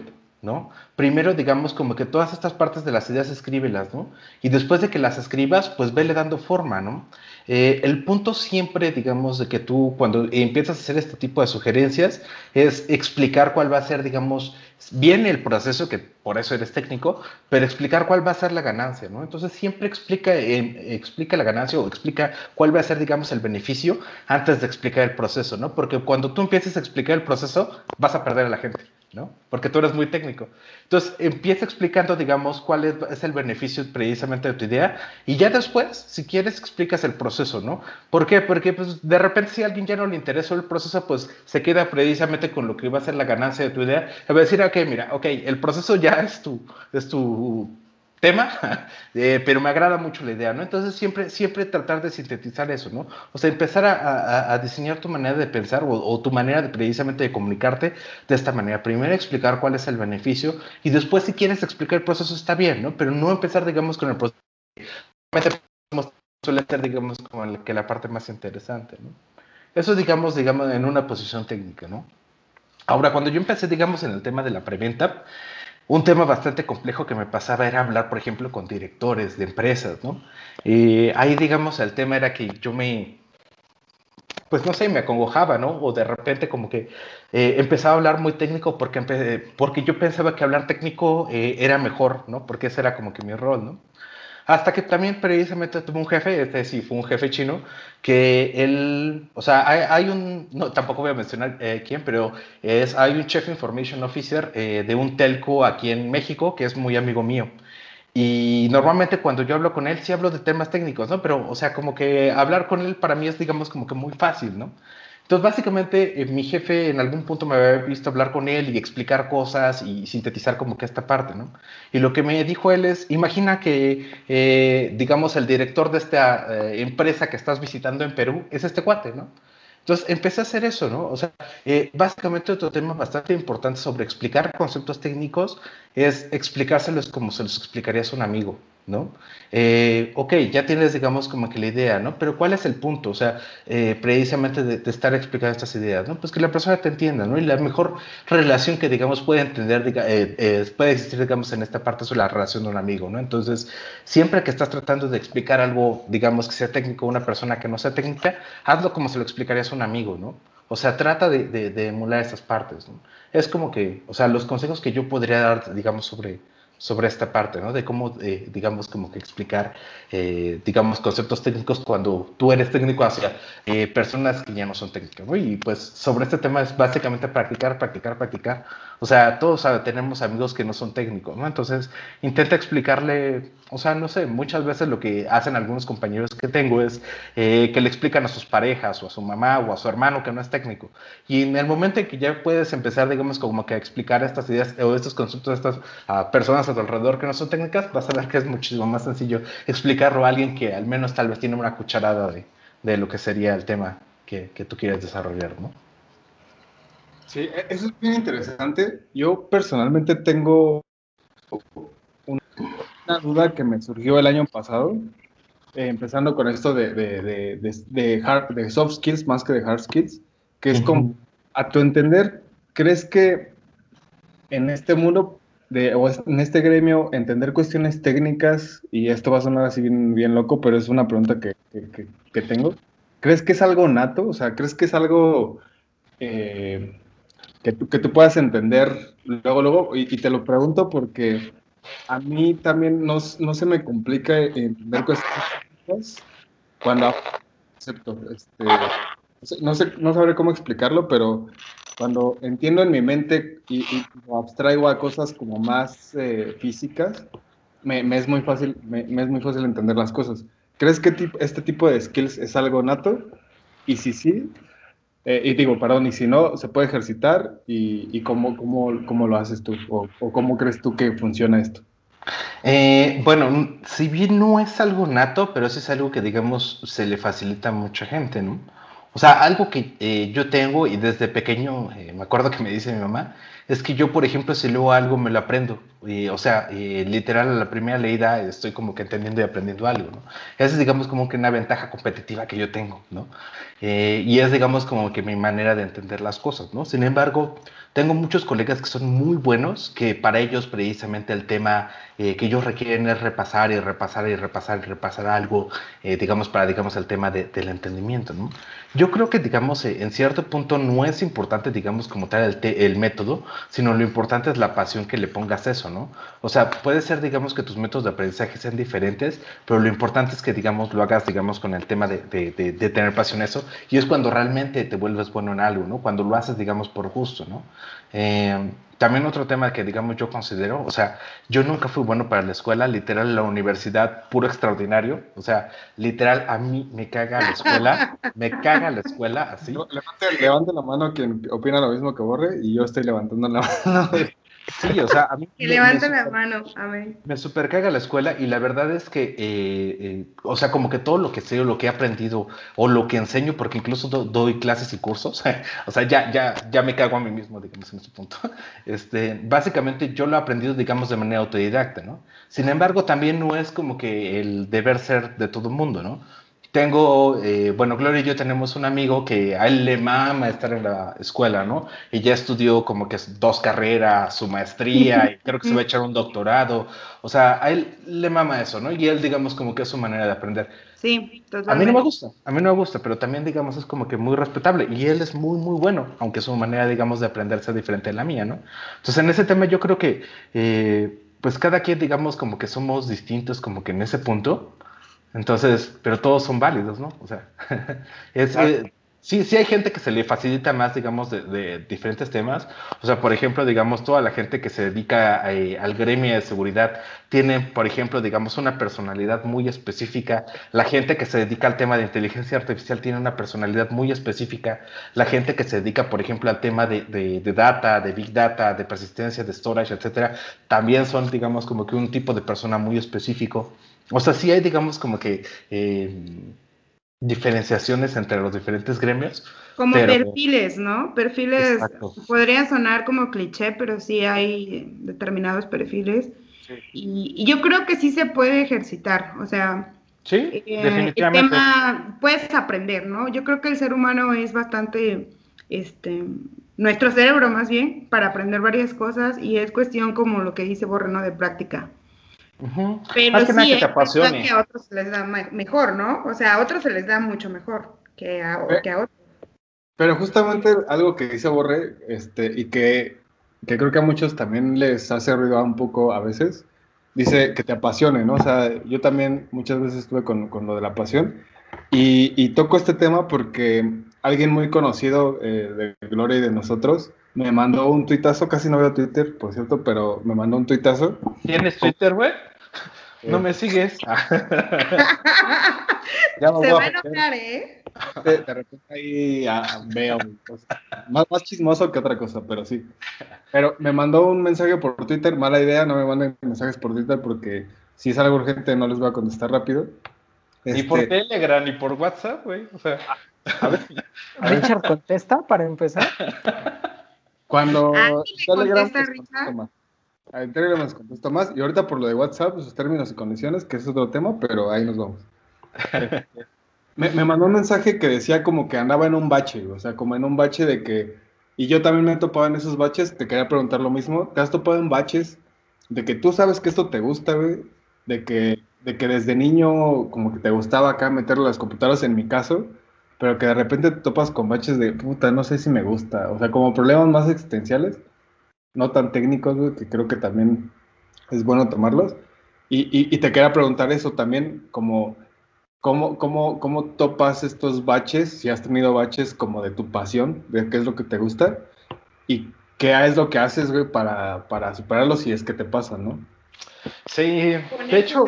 Primero, digamos, como que todas estas partes de las ideas escríbelas, ¿no? Y después de que las escribas, pues vele dando forma, ¿no? Eh, el punto siempre, digamos, de que tú cuando empiezas a hacer este tipo de sugerencias es explicar cuál va a ser, digamos, bien el proceso, que por eso eres técnico, pero explicar cuál va a ser la ganancia, ¿no? Entonces siempre explica, eh, explica la ganancia o explica cuál va a ser, digamos, el beneficio antes de explicar el proceso, ¿no? Porque cuando tú empieces a explicar el proceso, vas a perder a la gente. ¿No? Porque tú eres muy técnico. Entonces, empieza explicando, digamos, cuál es, el beneficio precisamente de tu idea y ya después, si quieres, explicas el proceso, ¿no? ¿Por qué? Porque pues, de repente si a alguien ya no le interesó el proceso, pues se queda precisamente con lo que va a ser la ganancia de tu idea. Va a decir, ok, mira, ok, el proceso ya es tu, es tu tema, (laughs) eh, pero me agrada mucho la idea, ¿no? Entonces siempre, siempre tratar de sintetizar eso, ¿no? O sea, empezar a, a, a diseñar tu manera de pensar o, o, tu manera de precisamente de comunicarte de esta manera. Primero explicar cuál es el beneficio y después si quieres explicar el proceso está bien, ¿no? Pero no empezar, digamos, con el proceso. Suele ser, digamos, como el, que la parte más interesante, ¿no? Eso, digamos, digamos, en una posición técnica, ¿no? Ahora, cuando yo empecé, digamos, en el tema de la preventa, un tema bastante complejo que me pasaba era hablar, por ejemplo, con directores de empresas, ¿no? Y ahí, digamos, el tema era que yo me, pues no sé, me acongojaba, ¿no? O de repente como que eh, empezaba a hablar muy técnico porque, porque yo pensaba que hablar técnico eh, era mejor, ¿no? Porque ese era como que mi rol, ¿no? Hasta que también precisamente tuve un jefe, este sí fue un jefe chino, que él, o sea, hay, hay un, no, tampoco voy a mencionar eh, quién, pero es, hay un Chief Information Officer eh, de un telco aquí en México que es muy amigo mío. Y normalmente cuando yo hablo con él, sí hablo de temas técnicos, ¿no? Pero, o sea, como que hablar con él para mí es, digamos, como que muy fácil, ¿no? Entonces, básicamente, eh, mi jefe en algún punto me había visto hablar con él y explicar cosas y sintetizar como que esta parte, ¿no? Y lo que me dijo él es, imagina que, eh, digamos, el director de esta eh, empresa que estás visitando en Perú es este cuate, ¿no? Entonces empecé a hacer eso, ¿no? O sea, básicamente otro tema bastante importante sobre explicar conceptos técnicos es explicárselos como se los explicarías a un amigo, ¿no? Eh, ok, ya tienes, digamos, como que la idea, ¿no? Pero ¿cuál es el punto? O sea, eh, precisamente de, estar explicando estas ideas, ¿no? Pues que la persona te entienda, ¿no? Y la mejor relación que, digamos, puede entender, eh, puede existir, digamos, en esta parte es la relación de un amigo, ¿no? Entonces, siempre que estás tratando de explicar algo, digamos, que sea técnico a una persona que no sea técnica, hazlo como se lo explicarías a un amigo, ¿no? O sea, trata de, de emular esas partes, ¿no? Es como que, o sea, los consejos que yo podría dar, digamos, sobre sobre esta parte, ¿no? De cómo, eh, digamos, como que explicar, eh, digamos, conceptos técnicos cuando tú eres técnico hacia eh, personas que ya no son técnicas, ¿no? Y pues sobre este tema es básicamente practicar, practicar, practicar. O sea, todos tenemos amigos que no son técnicos, ¿no? Entonces, intenta explicarle, o sea, no sé, muchas veces lo que hacen algunos compañeros que tengo es que le explican a sus parejas o a su mamá o a su hermano que no es técnico. Y en el momento en que ya puedes empezar, digamos, como que a explicar estas ideas o estos conceptos a estas personas a tu alrededor que no son técnicas, vas a ver que es muchísimo más sencillo explicarlo a alguien que al menos tal vez tiene una cucharada de, de lo que sería el tema que, que, tú quieres desarrollar, ¿no? Sí, e, eso es bien interesante. Yo personalmente tengo una duda que me surgió el año pasado, eh, empezando con esto de, de, de, de, hard, de soft skills más que de hard skills, que es como, a tu entender, ¿crees que en este mundo de, o en este gremio entender cuestiones técnicas, y esto va a sonar así bien, bien loco, pero es una pregunta que, que, que, tengo. ¿Crees que es algo nato? O sea, ¿crees que es algo eh, que, tú, que tú puedas entender luego, luego? Y, te lo pregunto porque a mí también no, no se me complica entender cuestiones cuando acepto. Este, no, sé, no sabré cómo explicarlo, pero cuando entiendo en mi mente y, lo abstraigo a cosas como más eh, físicas, me, es muy fácil, me, es muy fácil entender las cosas. ¿Crees que este tipo de skills es algo nato? Y si sí, eh, y digo, perdón, y si no, ¿se puede ejercitar? ¿Y, cómo, cómo, cómo, lo haces tú? O, cómo crees tú que funciona esto? Eh, bueno, si bien no es algo nato, pero sí es algo que, digamos, se le facilita a mucha gente, ¿no? O sea, algo que eh, yo tengo y desde pequeño eh, me acuerdo que me dice mi mamá, es que yo, por ejemplo, si leo algo me lo aprendo. Y, o sea, literal, a la primera leída estoy como que entendiendo y aprendiendo algo, ¿no? Esa es, digamos, como que una ventaja competitiva que yo tengo, ¿no? Eh, y es, digamos, como que mi manera de entender las cosas, ¿no? Sin embargo, tengo muchos colegas que son muy buenos, que para ellos precisamente el tema que ellos requieren es repasar y repasar y repasar y repasar algo, digamos, para, digamos, el tema del entendimiento, ¿no? Yo creo que, digamos, eh, en cierto punto no es importante, digamos, como tal el, el, método, sino lo importante es la pasión que le pongas eso, ¿no? O sea, puede ser, digamos, que tus métodos de aprendizaje sean diferentes, pero lo importante es que, digamos, lo hagas, digamos, con el tema de, de, de, tener pasión eso, y es cuando realmente te vuelves bueno en algo, ¿no? Cuando lo haces, digamos, por gusto, ¿no? Eh, también otro tema que, digamos, yo considero, o sea, yo nunca fui bueno para la escuela, literal, la universidad, puro extraordinario, o sea, literal, a mí me caga la escuela, (laughs) me caga la escuela, así. Levante, levante la mano quien opina lo mismo que Borre y yo estoy levantando la (laughs) mano. Sí, o sea, a mí... Que levanten la mano. Me super caga la escuela y la verdad es que, eh, eh, o sea, como que todo lo que sé o lo que he aprendido o lo que enseño, porque incluso doy clases y cursos, (laughs) o sea, ya, ya, ya me cago a mí mismo, digamos, en ese punto. (laughs) Este, básicamente yo lo he aprendido, digamos, de manera autodidacta, ¿no? Sin embargo, también no es como que el deber ser de todo el mundo, ¿no? Tengo, eh, bueno, Gloria y yo tenemos un amigo que a él le mama estar en la escuela, ¿no? Y ya estudió como que dos carreras, su maestría, y (laughs) creo que se va a echar un doctorado. O sea, a él le mama eso, ¿no? Y él, digamos, como que es su manera de aprender. Sí, totalmente. A mí no me gusta, a mí no me gusta, pero también, digamos, es como que muy respetable. Y él es muy, muy bueno, aunque su manera, digamos, de aprender sea diferente de la mía, ¿no? Entonces, en ese tema yo creo que, eh, pues cada quien, digamos, como que somos distintos, como que en ese punto. Entonces, pero todos son válidos, ¿no? O sea, (laughs) es, eh, sí, sí hay gente que se le facilita más, digamos, de, diferentes temas. O sea, por ejemplo, digamos, toda la gente que se dedica eh, al gremio de seguridad tiene, por ejemplo, digamos, una personalidad muy específica. La gente que se dedica al tema de inteligencia artificial tiene una personalidad muy específica. La gente que se dedica, por ejemplo, al tema de, de data, de big data, de persistencia, de storage, etcétera, también son, digamos, como que un tipo de persona muy específico. O sea, sí hay, digamos, como que eh, diferenciaciones entre los diferentes gremios. Como perfiles, ¿no? Perfiles, podría sonar como cliché, pero sí hay determinados perfiles. Y, yo creo que sí se puede ejercitar, o sea, sí, eh, definitivamente. El tema, puedes aprender, ¿no? Yo creo que el ser humano es bastante, este, nuestro cerebro más bien, para aprender varias cosas y es cuestión como lo que dice Borreno de práctica. Pero sí, que, que a otros se les da mejor, ¿no? O sea, a otros se les da mucho mejor que a, que a otros. Pero justamente algo que dice Borre, este, y que, que, creo que a muchos también les hace ruido un poco a veces, dice que te apasione, ¿no? O sea, yo también muchas veces estuve con, con lo de la pasión y, y, toco este tema porque alguien muy conocido eh, de Gloria y de nosotros me mandó un tuitazo, casi no veo Twitter, por cierto, pero me mandó un tuitazo. ¿Tienes Twitter, güey? No me sigues. (laughs) ya Se va a enojar, ¿eh? De, repente ahí ah, veo más, más chismoso que otra cosa, pero sí. Pero me mandó un mensaje por Twitter, mala idea, no me manden mensajes por Twitter porque si es algo urgente no les voy a contestar rápido. Ni por este, Telegram, ni por WhatsApp, güey. O sea, a ver. (laughs) Richard contesta para empezar. (laughs) Cuando ah, Telegram contesta más. En Telegram nos contesta más. Y ahorita por lo de WhatsApp, sus términos y condiciones, que es otro tema, pero ahí nos vamos. (laughs) me, me, mandó un mensaje que decía como que andaba en un bache, o sea, como en un bache de que. Y yo también me he topado en esos baches, te quería preguntar lo mismo. ¿Te has topado en baches de que tú sabes que esto te gusta, güey? De que, de que desde niño como que te gustaba acá meter las computadoras en mi caso pero que de repente te topas con baches de puta, no sé si me gusta. O sea, como problemas más existenciales, no tan técnicos, que creo que también es bueno tomarlos. Y, y, te quería preguntar eso también, como, ¿cómo, cómo, ¿cómo topas estos baches? Si has tenido baches como de tu pasión, de qué es lo que te gusta, y qué es lo que haces, güey, para, para superarlos si es que te pasa, ¿no? Sí, de hecho...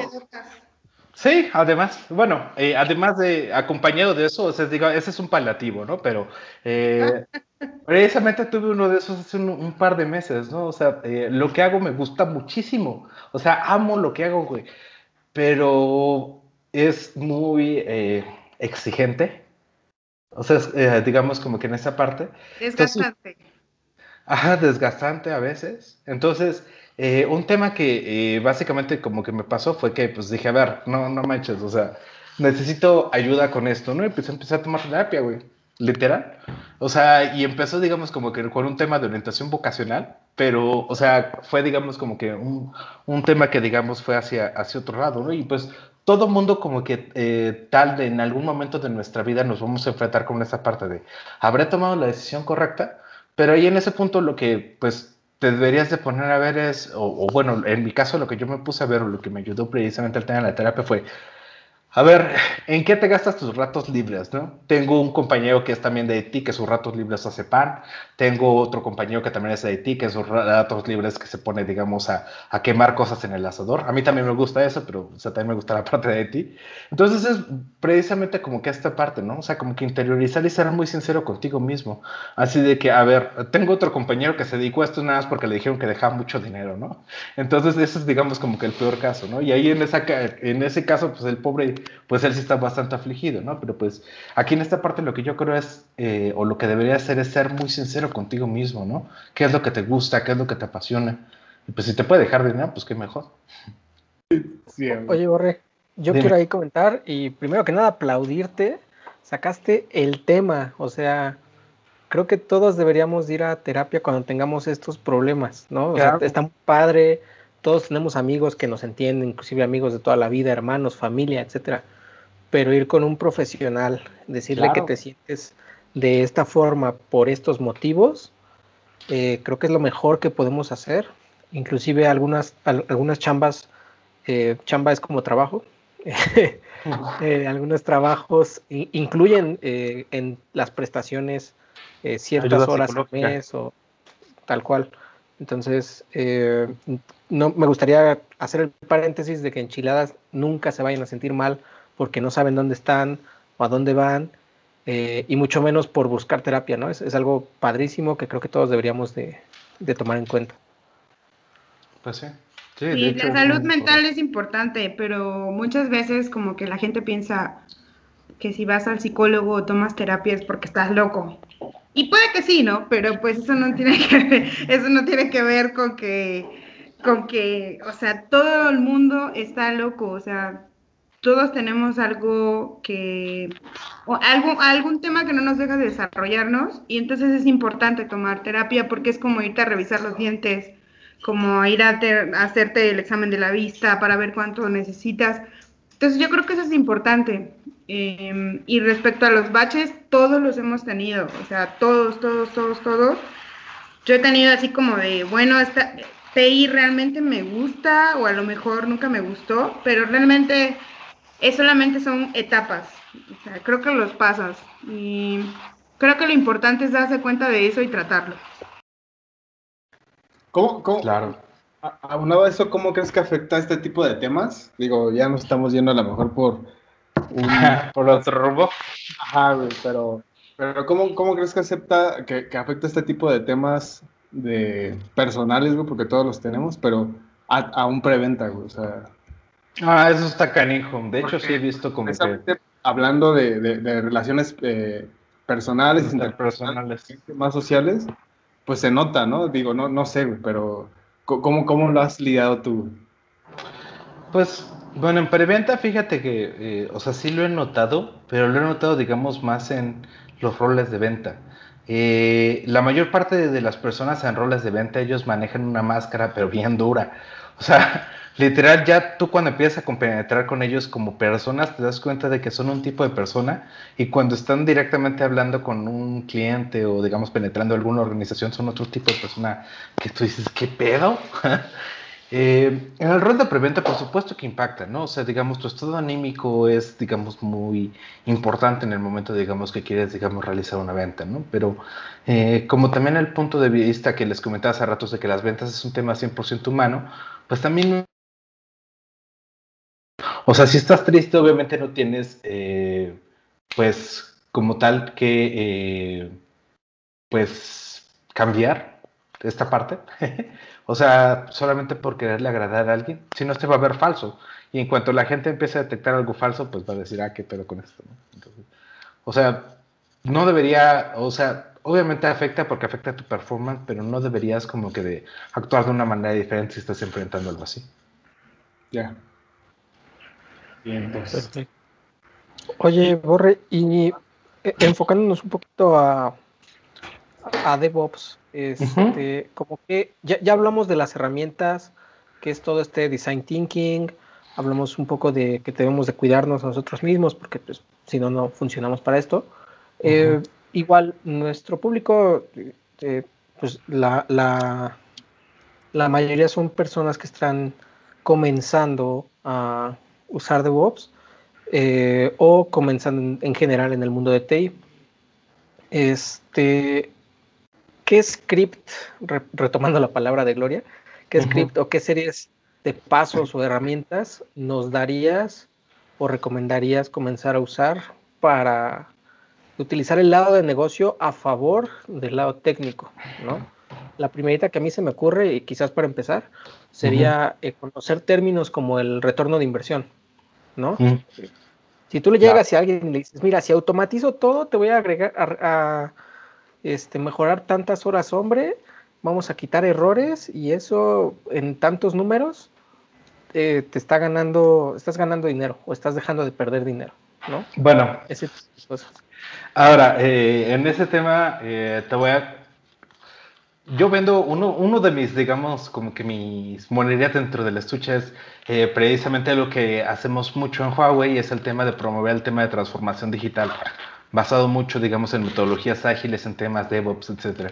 Sí, además, bueno, eh, además de acompañado de eso, o sea, digo, ese es un palativo, ¿no? Pero eh, (laughs) precisamente tuve uno de esos hace un, par de meses, ¿no? O sea, eh, lo que hago me gusta muchísimo, o sea, amo lo que hago, güey, pero es muy exigente, o sea, digamos como que en esa parte. Desgastante. ajá, desgastante a veces. Entonces, eh, un tema que eh, básicamente como que me pasó fue que pues dije, a ver, no, no manches, o sea, necesito ayuda con esto, ¿no? Y pues empecé a tomar terapia, güey, literal. O sea, y empezó, digamos, como que con un tema de orientación vocacional, pero, o sea, fue, digamos, como que un, un tema que, digamos, fue hacia, hacia otro lado, ¿no? Y pues todo mundo como que eh, tal de en algún momento de nuestra vida nos vamos a enfrentar con esa parte de, ¿habré tomado la decisión correcta? Pero ahí en ese punto lo que, pues, te deberías de poner a ver es, o, bueno, en mi caso lo que yo me puse a ver, o lo que me ayudó precisamente al tema de la terapia fue, a ver, ¿en qué te gastas tus ratos libres, no? Tengo un compañero que es también de Haití, que sus ratos libres hace pan. Tengo otro compañero que también es de Haití, que sus ratos libres que se pone, digamos, a, a, quemar cosas en el asador. A mí también me gusta eso, pero o sea, también me gusta la (laughs) parte de Haití. Entonces es precisamente como que esta parte, ¿no? O sea, como que interiorizar y ser muy sincero contigo mismo. Así de que, a ver, tengo otro compañero que se dedicó a esto nada más porque le dijeron que dejaba mucho dinero, ¿no? Entonces ese es, digamos, como que el peor caso, ¿no? Y ahí en, esa, en ese caso, pues el pobre pues él sí está bastante afligido, ¿no? Pero pues aquí en esta parte lo que yo creo es, eh, o lo que debería hacer es ser muy sincero contigo mismo, ¿no? ¿Qué es lo que te gusta? ¿Qué es lo que te apasiona? Y pues si te puede dejar dinero, pues qué mejor. Oye, Borre, yo quiero ahí comentar y primero que nada aplaudirte, sacaste el tema, o sea, creo que todos deberíamos ir a terapia cuando tengamos estos problemas, ¿no? O sea, está muy padre todos tenemos amigos que nos entienden, inclusive amigos de toda la vida, hermanos, familia, etcétera. Pero ir con un profesional, decirle que te sientes de esta forma por estos motivos, eh, creo que es lo mejor que podemos hacer. Inclusive algunas, algunas chambas, eh, chamba es como trabajo, (laughs) eh, algunos trabajos incluyen eh, en las prestaciones ciertas horas al mes o tal cual. Entonces, no, me gustaría hacer el paréntesis de que enchiladas nunca se vayan a sentir mal porque no saben dónde están o a dónde van, y mucho menos por buscar terapia, ¿no? Es, algo padrísimo que creo que todos deberíamos de, de tomar en cuenta. Pues sí. Sí, la salud mental es importante, pero muchas veces como que la gente piensa que si vas al psicólogo o tomas terapia es porque estás loco. Y puede que sí, ¿no? Pero pues eso no tiene que (laughs) ver, eso no tiene que ver con que, con que, o sea, todo el mundo está loco, o sea, todos tenemos algo que, o algo, algún tema que no nos deja de desarrollarnos y entonces es importante tomar terapia porque es como irte a revisar los dientes como ir a, hacerte el examen de la vista para ver cuánto necesitas. Entonces yo creo que eso es importante. Em, y respecto a los baches, todos los hemos tenido, o sea, todos, todos, todos, todos. Yo he tenido así como de, bueno, esta TI realmente me gusta o a lo mejor nunca me gustó, pero realmente es solamente son etapas. O sea, creo que los pasas. Y creo que lo importante es darse cuenta de eso y tratarlo. ¿Cómo, cómo, claro. Aunado a eso, ¿cómo crees que afecta este tipo de temas? Digo, ya nos estamos yendo a lo mejor por un... (laughs) por otro rumbo. Ajá, güey, pero, pero ¿cómo, ¿cómo crees que acepta, que, que, afecta este tipo de temas de personales, güey? Porque todos los tenemos, pero a, un preventa, güey, o sea... Ah, eso está canijo. De hecho, sí he visto como que... Hablando de, de, relaciones eh, personales, interpersonales, más sociales, pues se nota, ¿no? Digo, no, no sé, pero ¿cómo, ¿cómo lo has lidiado tú? Pues, bueno, en preventa, fíjate que, eh, o sea, sí lo he notado, pero lo he notado, digamos, más en los roles de venta. Eh, la mayor parte de las personas en roles de venta, ellos manejan una máscara, pero bien dura. O sea, literal, ya tú cuando empiezas a compenetrar con ellos como personas, te das cuenta de que son un tipo de persona y cuando están directamente hablando con un cliente o, digamos, penetrando alguna organización, son otro tipo de persona que tú dices, ¿qué pedo? (laughs) Eh, en el rol de preventa, por supuesto que impacta, ¿no? O sea, digamos, tu estado anímico es, digamos, muy importante en el momento, digamos, que quieres, digamos, realizar una venta, ¿no? Pero eh, como también el punto de vista que les comentaba hace ratos de que las ventas es un tema 100% humano, pues también o sea, si estás triste, obviamente no tienes, eh, pues, como tal que, eh, pues, cambiar esta parte. (laughs) o sea, solamente por quererle agradar a alguien, si no, te va a ver falso. Y en cuanto la gente empiece a detectar algo falso, pues va a decir, ah, qué pedo con esto. o sea, no debería, o sea, obviamente afecta porque afecta a tu performance, pero no deberías como que de actuar de una manera diferente si estás enfrentando algo así. Ya. Bien, pues. Oye, Borre, y eh, enfocándonos un poquito a, a DevOps, este, como que ya, ya, hablamos de las herramientas, que es todo este design thinking, hablamos un poco de que debemos de cuidarnos a nosotros mismos, porque pues, si no, no funcionamos para esto. Eh, igual, nuestro público, eh, pues la, la, la mayoría son personas que están comenzando a usar DevOps eh, o comenzando en, general en el mundo de TI. Este, ¿Qué script, retomando la palabra de Gloria, qué script o qué series de pasos o herramientas nos darías o recomendarías comenzar a usar para utilizar el lado de negocio a favor del lado técnico, ¿no? La primerita que a mí se me ocurre, y quizás para empezar, sería eh, conocer términos como el retorno de inversión. ¿No? Si tú le llegas y a alguien le dices, mira, si automatizo todo, te voy a agregar a, este, mejorar tantas horas hombre, vamos a quitar errores y eso en tantos números eh, te está ganando, estás ganando dinero o estás dejando de perder dinero, ¿no? Bueno. Ahora, eh, en ese tema eh, te voy a yo vendo uno, uno de mis, digamos, como que mis monerías dentro del estuche es eh, precisamente lo que hacemos mucho en Huawei, es el tema de promover el tema de transformación digital, basado mucho, digamos, en metodologías ágiles, en temas DevOps, etc.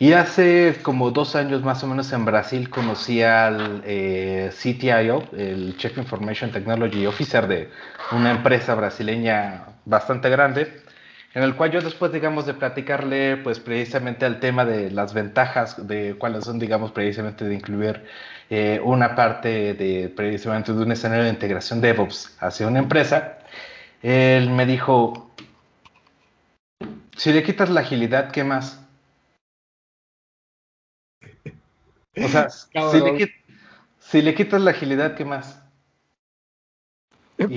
Y hace como dos años más o menos en Brasil conocí al eh, CTIO, el Chief Information Technology Officer de una empresa brasileña bastante grande, en el cual yo después, digamos, de platicarle, pues precisamente al tema de las ventajas, de cuáles son, digamos, precisamente de incluir eh, una parte de, precisamente de un escenario de integración DevOps hacia una empresa, él me dijo, si le quitas la agilidad, ¿qué más? O sea, (laughs) si le, quitas la agilidad, ¿qué más?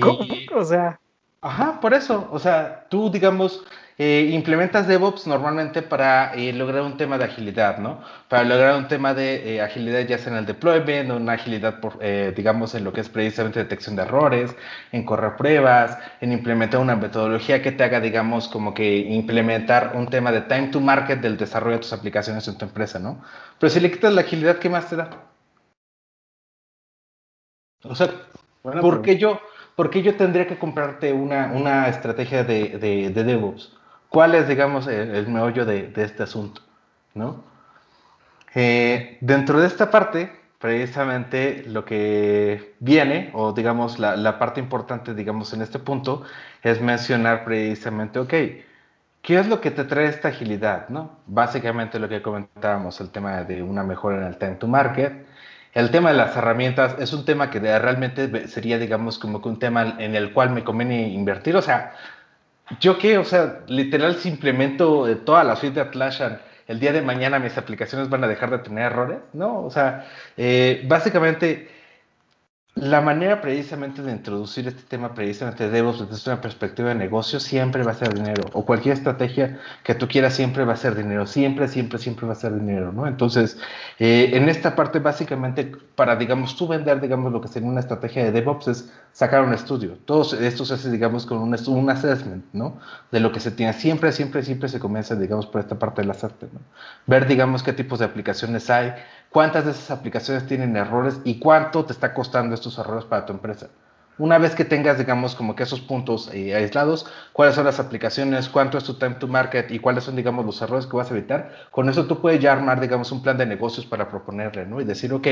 ¿Cómo? o sea. Ajá, por eso. O sea, tú, digamos, eh, implementas DevOps normalmente para eh, lograr un tema de agilidad, ¿no? Para lograr un tema de eh, agilidad ya sea en el deployment, una agilidad, por, digamos, en lo que es precisamente detección de errores, en correr pruebas, en implementar una metodología que te haga, digamos, como que implementar un tema de time to market del desarrollo de tus aplicaciones en tu empresa, ¿no? Pero si le quitas la agilidad, ¿qué más te da? O sea, ¿por qué yo? ¿Por qué yo tendría que comprarte una, estrategia de, de, DevOps? ¿Cuál es, digamos, el, meollo de, este asunto? ¿no? Eh, dentro de esta parte, precisamente lo que viene, o digamos, la, parte importante, digamos, en este punto, es mencionar precisamente, ok, ¿qué es lo que te trae esta agilidad? ¿no? Básicamente lo que comentábamos, el tema de una mejora en el time to market, el tema de las herramientas es un tema que realmente sería, digamos, como que un tema en el cual me conviene invertir. O sea, yo qué, o sea, literal, si implemento toda la suite de Atlassian, el día de mañana mis aplicaciones van a dejar de tener errores, ¿no? O sea, eh, básicamente la manera precisamente de introducir este tema precisamente de DevOps desde una perspectiva de negocio siempre va a ser dinero. O cualquier estrategia que tú quieras siempre va a ser dinero. Siempre, siempre, siempre va a ser dinero, ¿no? Entonces, eh, en esta parte básicamente para, digamos, tú vender, digamos, lo que sería una estrategia de DevOps es sacar un estudio. Todo esto se hace, digamos, con un, un assessment, ¿no? De lo que se tiene. Siempre, siempre, siempre se comienza, digamos, por esta parte de las artes, ¿no? Ver, digamos, qué tipos de aplicaciones hay, cuántas de esas aplicaciones tienen errores y cuánto te está costando estos errores para tu empresa. Una vez que tengas, digamos, como que esos puntos eh, aislados, cuáles son las aplicaciones, cuánto es tu time to market y cuáles son, digamos, los errores que vas a evitar, con eso tú puedes ya armar, digamos, un plan de negocios para proponerle, ¿no? Y decir, ok,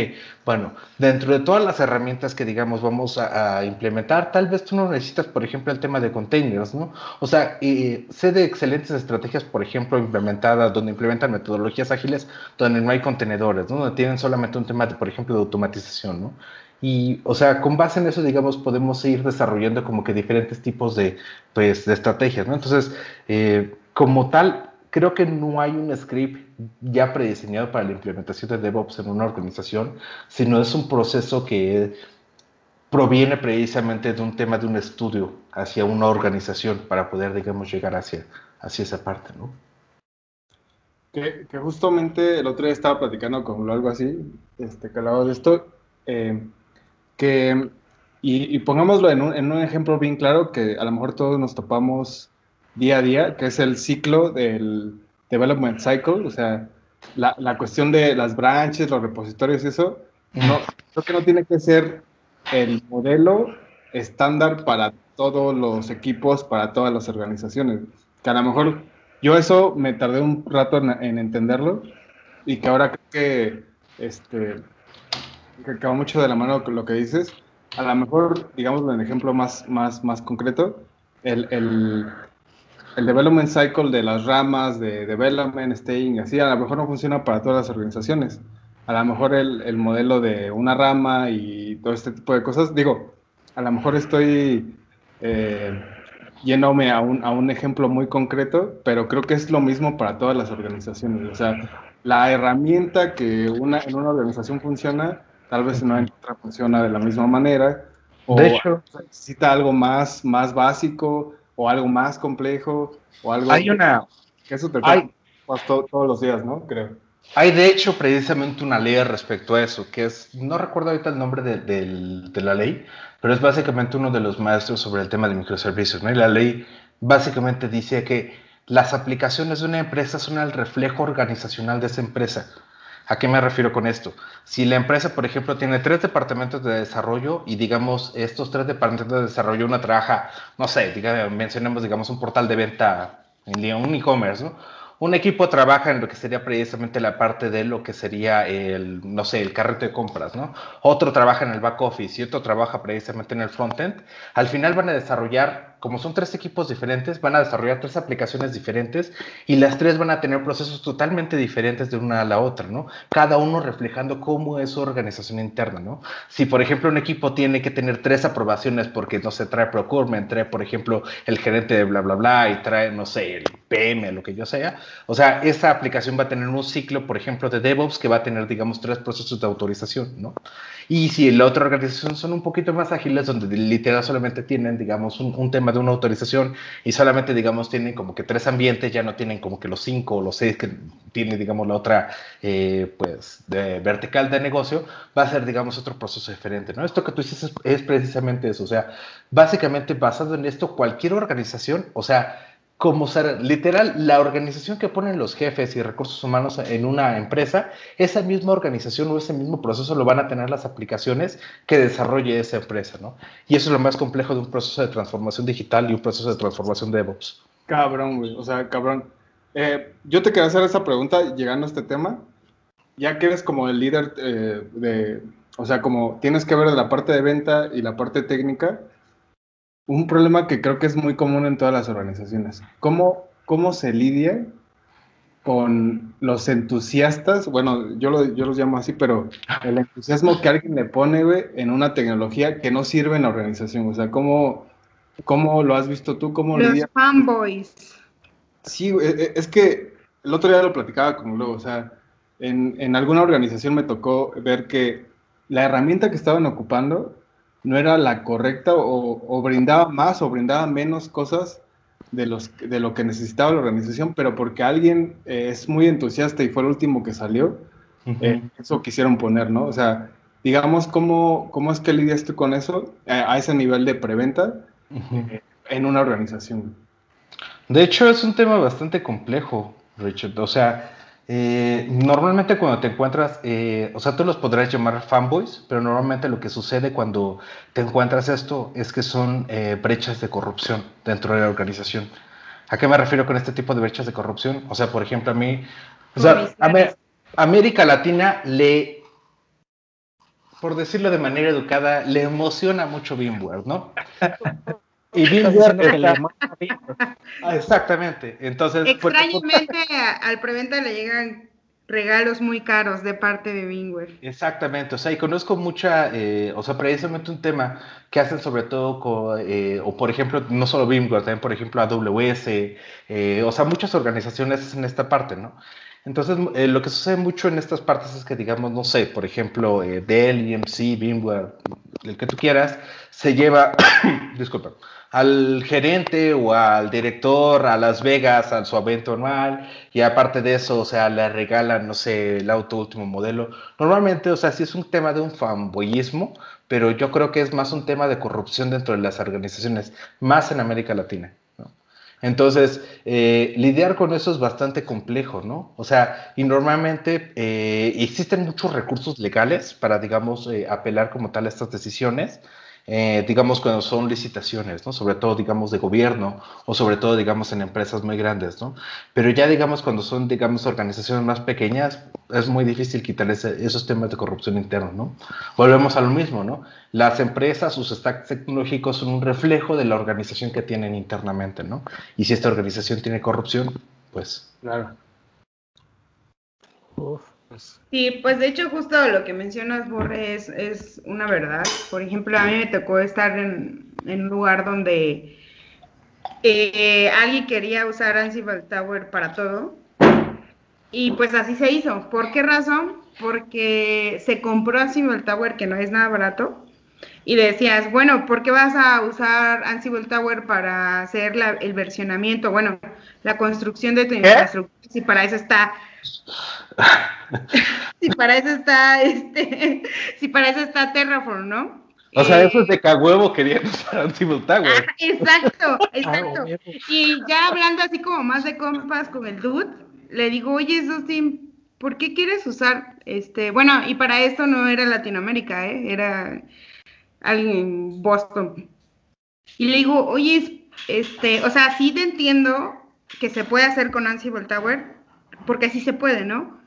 bueno, dentro de todas las herramientas que, digamos, vamos a, implementar, tal vez tú no necesitas, por ejemplo, el tema de containers, ¿no? O sea, sé de excelentes estrategias, por ejemplo, implementadas, donde implementan metodologías ágiles, donde no hay contenedores, ¿no? Donde tienen solamente un tema, de, por ejemplo, de automatización, ¿no? Y, o sea, con base en eso, digamos, podemos ir desarrollando como que diferentes tipos de, pues, de estrategias, ¿no? Entonces, eh, como tal, creo que no hay un script ya prediseñado para la implementación de DevOps en una organización, sino es un proceso que proviene precisamente de un tema de un estudio hacia una organización para poder, digamos, llegar hacia, hacia esa parte, ¿no? Que, justamente el otro día estaba platicando con algo así, este, que de esto, eh, que, y, pongámoslo en un, en un, ejemplo bien claro que a lo mejor todos nos topamos día a día, que es el ciclo del development cycle, o sea, la, la cuestión de las branches, los repositorios y eso, no, creo que no tiene que ser el modelo estándar para todos los equipos, para todas las organizaciones. Que a lo mejor yo eso me tardé un rato en, en entenderlo y que ahora creo que este, que acaba mucho de la mano con lo que dices. A lo mejor, digamos, en ejemplo más, más, más concreto, el, el, el, development cycle de las ramas de development, staying, así, a lo mejor no funciona para todas las organizaciones. A lo mejor el, el modelo de una rama y todo este tipo de cosas, digo, a lo mejor estoy eh, yéndome a un, a un ejemplo muy concreto, pero creo que es lo mismo para todas las organizaciones. O sea, la herramienta que una, en una organización funciona tal vez no otra funciona de la misma manera, o de hecho, necesita algo más, más básico, o algo más complejo, o algo hay una, que eso te hay, todos los días, ¿no? Creo. Hay de hecho precisamente una ley respecto a eso, que es, no recuerdo ahorita el nombre de, de, la ley, pero es básicamente uno de los maestros sobre el tema de microservicios, ¿no? Y la ley básicamente dice que las aplicaciones de una empresa son el reflejo organizacional de esa empresa. ¿A qué me refiero con esto? Si la empresa, por ejemplo, tiene tres departamentos de desarrollo y digamos estos tres departamentos de desarrollo, una trabaja, no sé, digamos, mencionemos digamos un portal de venta en un e-commerce, ¿no? Un equipo trabaja en lo que sería precisamente la parte de lo que sería el, no sé, el carrete de compras, ¿no? Otro trabaja en el back office y otro trabaja precisamente en el frontend. Al final van a desarrollar, como son tres equipos diferentes, van a desarrollar tres aplicaciones diferentes y las tres van a tener procesos totalmente diferentes de una a la otra, ¿no? Cada uno reflejando cómo es su organización interna, ¿no? Si, por ejemplo, un equipo tiene que tener tres aprobaciones porque, no se trae procurement, trae, por ejemplo, el gerente de bla, bla, bla, y trae, no sé, el PM, lo que yo sea, o sea, esa aplicación va a tener un ciclo, por ejemplo, de DevOps que va a tener, digamos, tres procesos de autorización, ¿no? Y si la otra organización son un poquito más ágiles, donde literal solamente tienen, digamos, un, tema de una autorización y solamente, digamos, tienen como que tres ambientes, ya no tienen como que los cinco o los seis que tiene, digamos, la otra, eh, pues, de vertical de negocio, va a ser, digamos, otro proceso diferente, ¿no? Esto que tú dices es, es precisamente eso, o sea, básicamente basado en esto, cualquier organización, o sea, como ser literal, la organización que ponen los jefes y recursos humanos en una empresa, esa misma organización o ese mismo proceso lo van a tener las aplicaciones que desarrolle esa empresa, ¿no? Y eso es lo más complejo de un proceso de transformación digital y un proceso de transformación de DevOps. Cabrón, güey, o sea, cabrón. Eh, yo te quería hacer esa pregunta llegando a este tema, ya que eres como el líder eh, de, o sea, como tienes que ver la parte de venta y la parte técnica, un problema que creo que es muy común en todas las organizaciones. ¿Cómo, cómo se lidia con los entusiastas? Bueno, yo, yo los llamo así, pero el entusiasmo que alguien le pone en una tecnología que no sirve en la organización. O sea, ¿cómo, cómo lo has visto tú? ¿Cómo los fanboys. Sí, e, e, es que el otro día lo platicaba con luego, o sea, en, en alguna organización me tocó ver que la herramienta que estaban ocupando no era la correcta o, brindaba más o brindaba menos cosas de, los, de lo que necesitaba la organización, pero porque alguien eh, es muy entusiasta y fue el último que salió, eh, eso quisieron poner, ¿no? O sea, digamos, ¿cómo, cómo es que lidiaste con eso eh, a ese nivel de preventa en una organización? De hecho, es un tema bastante complejo, Richard. O sea, eh, normalmente cuando te encuentras, eh, o sea, tú los podrás llamar fanboys, pero normalmente lo que sucede cuando te encuentras esto es que son eh, brechas de corrupción dentro de la organización. ¿A qué me refiero con este tipo de brechas de corrupción? O sea, por ejemplo, a mí, o sea, a América Latina le, por decirlo de manera educada, le emociona mucho VMware, ¿no? (laughs) Y ah, exactamente. Entonces, extrañamente al preventa le llegan regalos muy caros de parte de Bingware. Exactamente, o sea, y conozco mucha, eh, o sea, precisamente un tema que hacen sobre todo con, eh, o por ejemplo, no solo Bingware, también por ejemplo AWS, eh, o sea, muchas organizaciones en esta parte, ¿no? Entonces, lo que sucede mucho en estas partes es que, digamos, no sé, por ejemplo, Dell, EMC, VMware, el que tú quieras, se lleva, (coughs) disculpa, al gerente o al director a Las Vegas a su evento anual y aparte de eso, o sea, le regalan, no sé, el auto último modelo. Normalmente, o sea, sí es un tema de un fanboyismo, pero yo creo que es más un tema de corrupción dentro de las organizaciones, más en América Latina. Entonces, eh, lidiar con eso es bastante complejo, ¿no? O sea, y normalmente eh, existen muchos recursos legales para, digamos, eh, apelar como tal a estas decisiones, eh, digamos, cuando son licitaciones, ¿no? Sobre todo, digamos, de gobierno o sobre todo, digamos, en empresas muy grandes, ¿no? Pero ya, digamos, cuando son, digamos, organizaciones más pequeñas, es muy difícil quitar esos temas de corrupción interna, ¿no? Volvemos a lo mismo, ¿no? Las empresas, sus stacks tecnológicos son un reflejo de la organización que tienen internamente, ¿no? Y si esta organización tiene corrupción, pues... Claro. Uf. Sí, pues de hecho justo lo que mencionas, Borre, es, una verdad. Por ejemplo, a mí me tocó estar en, un lugar donde eh, alguien quería usar Ansible Tower para todo. Y pues así se hizo. ¿Por qué razón? Porque se compró Ansible Tower, que no es nada barato, y decías, bueno, ¿por qué vas a usar Ansible Tower para hacer el versionamiento? Bueno, la construcción de tu infraestructura, si para eso está si para eso está, este, (laughs) si para eso está Terraform, ¿no? O sea, eso es de cagüevo querían usar Ansible Tower. exacto, (laughs) exacto. y ya hablando así como más de compas con el dude, le digo, oye, Sustin, ¿por qué quieres usar este? Bueno, y para esto no era Latinoamérica, ¿eh? Era alguien en Boston. Y le digo, oye, este, o sea, sí te entiendo que se puede hacer con Ansible Tower, porque así se puede, ¿no?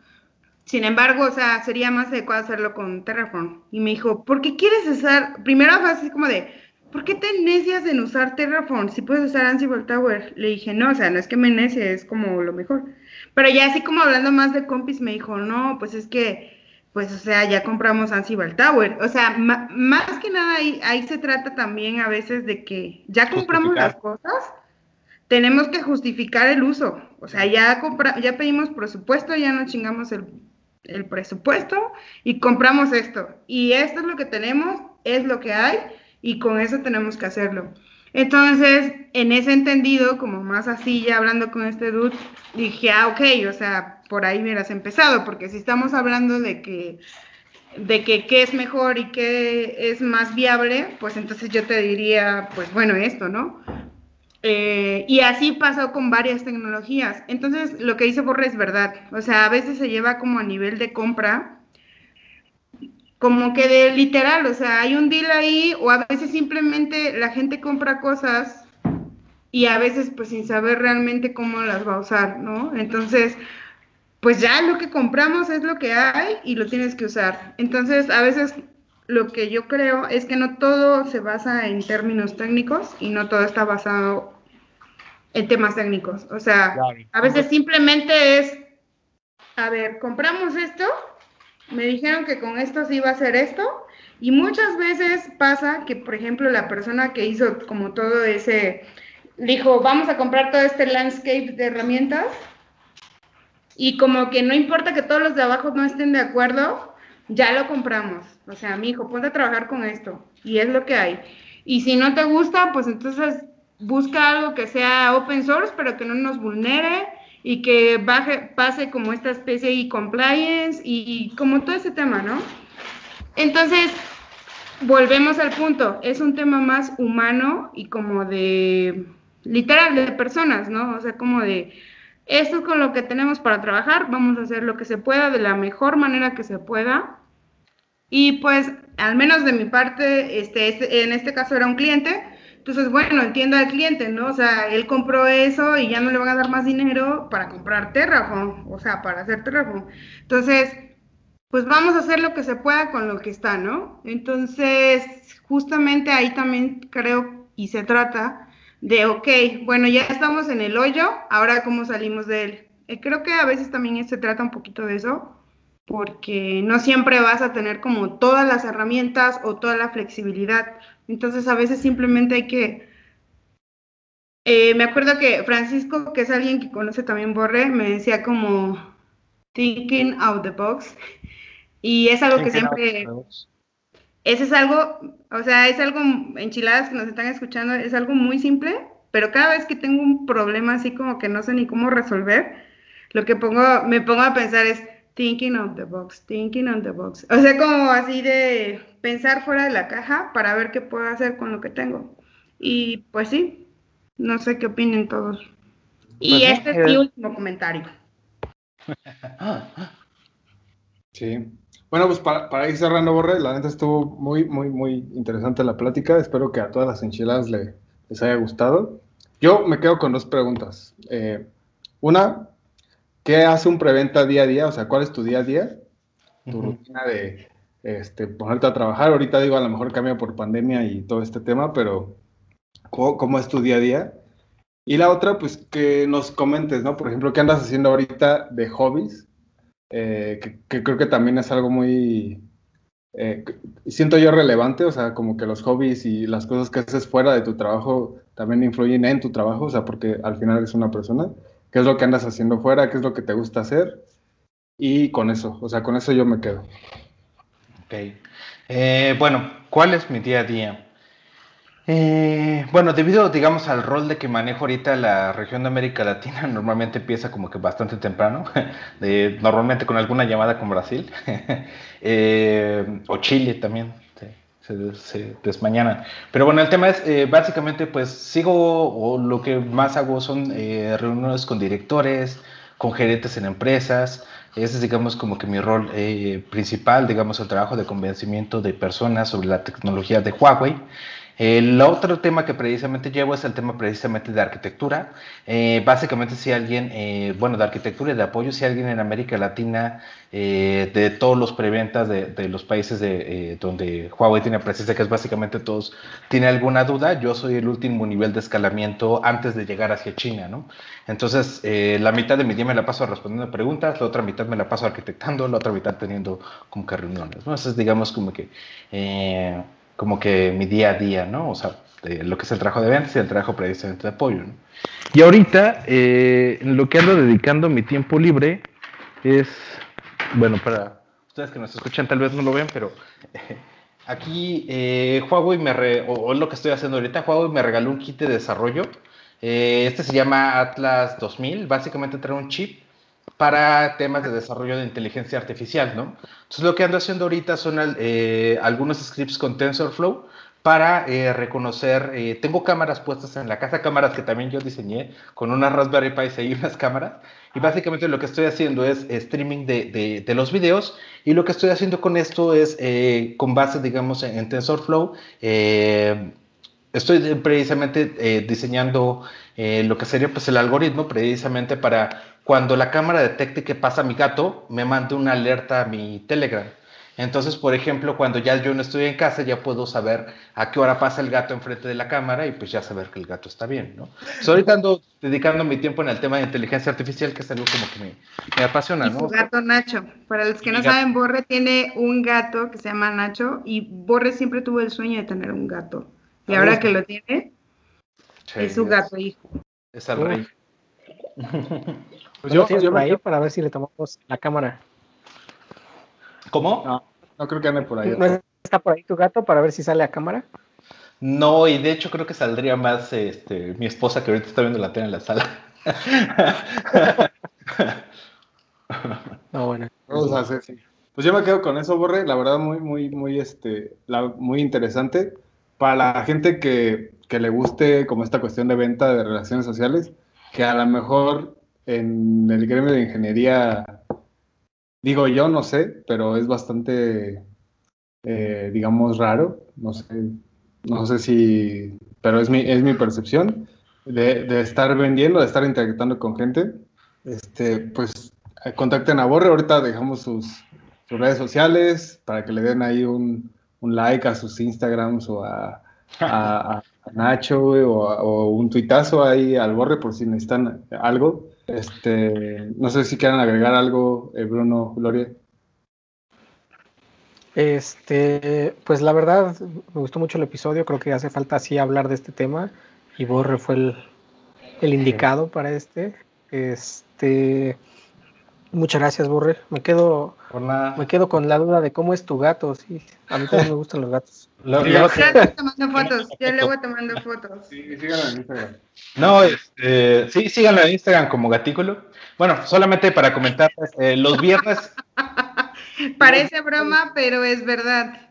Sin embargo, o sea, sería más adecuado hacerlo con Terraform. Y me dijo, ¿por qué quieres usar? Primero fue así como de, ¿por qué te necias en usar Terraform si puedes usar Ansible Tower? Le dije, no, o sea, no es que me necie, es como lo mejor. Pero ya así como hablando más de compis, me dijo, no, pues es que, pues, o sea, ya compramos Ansible Tower. O sea, más que nada ahí, ahí se trata también a veces de que ya compramos las cosas, tenemos que justificar el uso. O sea, ya, compra, ya pedimos presupuesto, ya no chingamos el, el presupuesto y compramos esto. Y esto es lo que tenemos, es lo que hay y con eso tenemos que hacerlo. Entonces, en ese entendido, como más así, ya hablando con este dude, dije, ah, ok, o sea, por ahí hubieras empezado, porque si estamos hablando de que, de que qué es mejor y qué es más viable, pues entonces yo te diría, pues bueno, esto, ¿no? Eh, y así pasó con varias tecnologías. Entonces, lo que dice Borre es verdad. O sea, a veces se lleva como a nivel de compra como que de literal, o sea, hay un deal ahí o a veces simplemente la gente compra cosas y a veces pues sin saber realmente cómo las va a usar, ¿no? Entonces, pues ya lo que compramos es lo que hay y lo tienes que usar. Entonces, a veces lo que yo creo es que no todo se basa en términos técnicos y no todo está basado en temas técnicos. O sea, a veces simplemente es, a ver, compramos esto me dijeron que con esto sí iba a hacer esto. Y muchas veces pasa que, por ejemplo, la persona que hizo como todo ese, dijo, vamos a comprar todo este landscape de herramientas. Y como que no importa que todos los de abajo no estén de acuerdo, ya lo compramos. O sea, mi hijo, ponte a trabajar con esto. Y es lo que hay. Y si no te gusta, pues entonces busca algo que sea open source, pero que no nos vulnere y que pase como esta especie de compliance y, como todo ese tema, ¿no? Entonces, volvemos al punto, es un tema más humano y como de, literal, de personas, ¿no? O sea, como de, esto es con lo que tenemos para trabajar, vamos a hacer lo que se pueda de la mejor manera que se pueda. Y pues, al menos de mi parte, este, este en este caso era un cliente, entonces, bueno, entiendo al cliente, ¿no? O sea, él compró eso y ya no le van a dar más dinero para comprar Terraform, o sea, para hacer Terraform. Entonces, pues vamos a hacer lo que se pueda con lo que está, ¿no? Entonces, justamente ahí también creo y se trata de, ok, bueno, ya estamos en el hoyo, ahora cómo salimos de él. Eh, creo que a veces también se trata un poquito de eso, porque no siempre vas a tener como todas las herramientas o toda la flexibilidad. Entonces a veces simplemente hay que... Eh, me acuerdo que Francisco, que es alguien que conoce también Borre, me decía como thinking out the box. Y es algo que siempre... Ese es algo, o sea, es algo, enchiladas que nos están escuchando, es algo muy simple, pero cada vez que tengo un problema así como que no sé ni cómo resolver, lo que pongo, me pongo a pensar es, thinking of the box, thinking on the box. O sea, como así de pensar fuera de la caja para ver qué puedo hacer con lo que tengo. Y pues sí, no sé qué opinen todos. Y pues este es mi último comentario. (laughs) Sí. Bueno, pues para, ir cerrando, Borre, la neta estuvo muy, muy, muy interesante la plática. Espero que a todas las enchiladas les haya gustado. Yo me quedo con dos preguntas. Eh, una, ¿Qué hace un preventa día a día? O sea, ¿cuál es tu día a día? Tu rutina de este, ponerte a trabajar. Ahorita digo, a lo mejor cambia por pandemia y todo este tema, pero ¿cómo, es tu día a día? Y la otra, pues que nos comentes, ¿no? Por ejemplo, ¿qué andas haciendo ahorita de hobbies? Eh, que, creo que también es algo muy, eh, siento yo relevante, o sea, como que los hobbies y las cosas que haces fuera de tu trabajo también influyen en tu trabajo, o sea, porque al final eres una persona qué es lo que andas haciendo fuera, qué es lo que te gusta hacer. Y con eso, o sea, con eso yo me quedo. Ok. Eh, bueno, ¿cuál es mi día a día? Eh, bueno, debido, digamos, al rol de que manejo ahorita la región de América Latina, (laughs) normalmente empieza como que bastante temprano, (laughs) normalmente con alguna llamada con Brasil, (laughs) eh, o Chile también, se, se. Pero bueno, el tema es, eh, básicamente, pues sigo, o lo que más hago son eh, reuniones con directores, con gerentes en empresas. Ese es, digamos, como que mi rol eh, principal, digamos, el trabajo de convencimiento de personas sobre la tecnología de Huawei. El otro tema que precisamente llevo es el tema precisamente de arquitectura. Eh, básicamente si alguien, eh, bueno, de arquitectura y de apoyo, si alguien en América Latina, eh, de todos los preventas de, los países de, donde Huawei tiene presencia, que es básicamente todos, tiene alguna duda, yo soy el último nivel de escalamiento antes de llegar hacia China, ¿no? Entonces, la mitad de mi día me la paso respondiendo preguntas, la otra mitad me la paso arquitectando, la otra mitad teniendo como que reuniones, ¿no? Entonces, digamos como que como que mi día a día, ¿no? O sea, lo que es el trabajo de ventas y el trabajo precisamente de apoyo, ¿no? Y ahorita, eh, lo que ando dedicando mi tiempo libre es, bueno, para ustedes que nos escuchan tal vez no lo ven, pero aquí eh, Huawei me, re, o, lo que estoy haciendo ahorita, Huawei me regaló un kit de desarrollo. Eh, este se llama Atlas 2000, básicamente trae un chip para temas de desarrollo de inteligencia artificial, ¿no? Entonces lo que ando haciendo ahorita son eh, algunos scripts con TensorFlow para eh, reconocer, eh, tengo cámaras puestas en la casa, cámaras que también yo diseñé con una Raspberry Pi y unas cámaras, y básicamente lo que estoy haciendo es streaming de, de, los videos, y lo que estoy haciendo con esto es, con base, digamos, en, en TensorFlow, estoy precisamente diseñando lo que sería pues el algoritmo precisamente para cuando la cámara detecte que pasa mi gato, me manda una alerta a mi Telegram. Entonces, por ejemplo, cuando ya yo no estoy en casa, ya puedo saber a qué hora pasa el gato enfrente de la cámara y pues ya saber que el gato está bien, ¿no? ahorita ando dedicando mi tiempo en el tema de inteligencia artificial, que es algo como que me, apasiona, ¿no? Su gato Nacho. Para los que no saben, Borre tiene un gato que se llama Nacho y Borre siempre tuvo el sueño de tener un gato. Y ahora que lo tiene, es su gato hijo. Es al rey. (laughs) Pues yo, yo por ahí para ver si le tomamos la cámara. ¿Cómo? No, no creo que ande por ahí. ¿No está por ahí tu gato para ver si sale a cámara? No, y de hecho creo que saldría más este, mi esposa que ahorita está viendo la tele en la sala. no, bueno. Vamos a hacer, sí. Pues yo me quedo con eso, Borre. La verdad, muy, muy, muy, este, muy interesante. Para la gente que, que le guste como esta cuestión de venta de relaciones sociales, que a lo mejor en el gremio de ingeniería, digo yo, no sé, pero es bastante, eh, digamos, raro. No sé, no sé si, pero es mi, es mi percepción de, estar vendiendo, de estar interactuando con gente. Este, pues contacten a Borre, ahorita dejamos sus, redes sociales para que le den ahí un, like a sus Instagrams o a, Nacho o, un tuitazo ahí al Borre por si necesitan algo. Este, no sé si quieren agregar algo, eh, Bruno, Gloria. Este, pues la verdad, me gustó mucho el episodio, creo que hace falta así hablar de este tema y Borre fue el, el indicado para este. Este, muchas gracias, Borre. Me quedo, me quedo con la duda de cómo es tu gato. Sí, a mí también me gustan los gatos. (laughs) Yo luego tomando (laughs) fotos. Yo luego tomando fotos. Sí, síganlo en Instagram. No, este, sí, síganlo en Instagram como Gatículo. Bueno, solamente para comentar, eh, los viernes. (laughs) Parece broma, pero es verdad.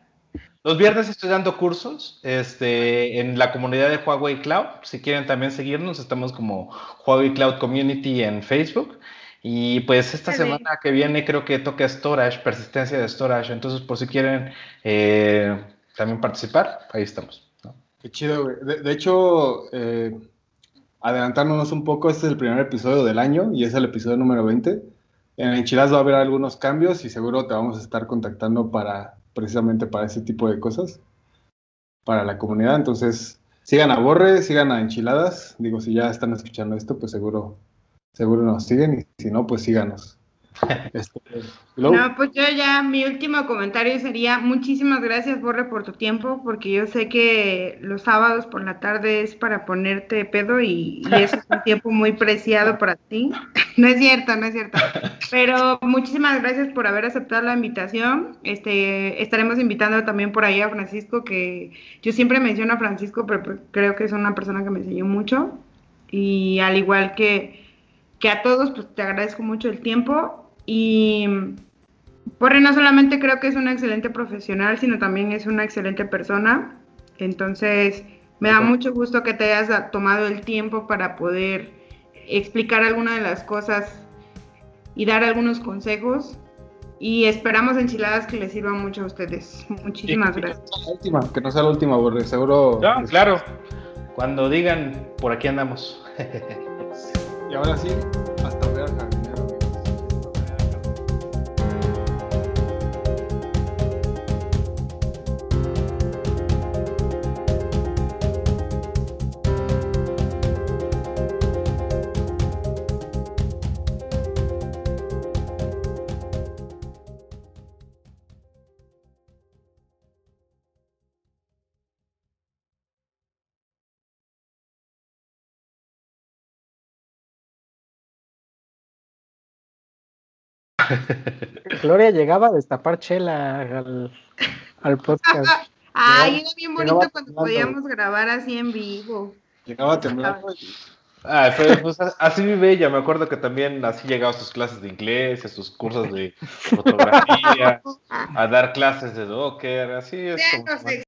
Los viernes estoy dando cursos este, en la comunidad de Huawei Cloud. Si quieren también seguirnos, estamos como Huawei Cloud Community en Facebook. Y pues esta semana que viene creo que toca storage, persistencia de storage. Entonces, por si quieren eh, también participar, ahí estamos. Qué chido, güey. De, hecho, eh, adelantándonos un poco, este es el primer episodio del año y es el episodio número 20. En Enchiladas va a haber algunos cambios y seguro te vamos a estar contactando para precisamente para ese tipo de cosas, para la comunidad. Entonces, sigan a Borre, sigan a Enchiladas. Digo, si ya están escuchando esto, pues seguro seguro nos siguen y si no, pues síganos. (laughs) Este, no, pues yo ya, mi último comentario sería muchísimas gracias, Borre, por tu tiempo, porque yo sé que los sábados por la tarde es para ponerte pedo y, y eso es un (laughs) tiempo muy preciado para ti. (laughs) no es cierto, no es cierto. Pero muchísimas gracias por haber aceptado la invitación. Este, estaremos invitando también por ahí a Francisco, que yo siempre menciono a Francisco, pero pues creo que es una persona que me enseñó mucho. Y al igual que que a todos pues te agradezco mucho el tiempo y Borre no solamente creo que es una excelente profesional, sino también es una excelente persona. Entonces, me da mucho gusto que te hayas tomado el tiempo para poder explicar alguna de las cosas y dar algunos consejos. Y esperamos enchiladas que les sirvan mucho a ustedes. Muchísimas gracias. La última, que no sea la última, Borre, seguro. No, claro. Cuando digan, por aquí andamos. (laughs) Y ahora sí, Gloria llegaba a destapar chela al, al podcast. (laughs) Ay, era bien bonito Llegaba cuando temblando. podíamos grabar así en vivo. Llegaba temblando Ah, fue- pues, así vive ella. Me acuerdo que también así llegaba a sus clases de inglés, a sus cursos de fotografía, (laughs) a dar clases de Docker. Así es. Como- no sé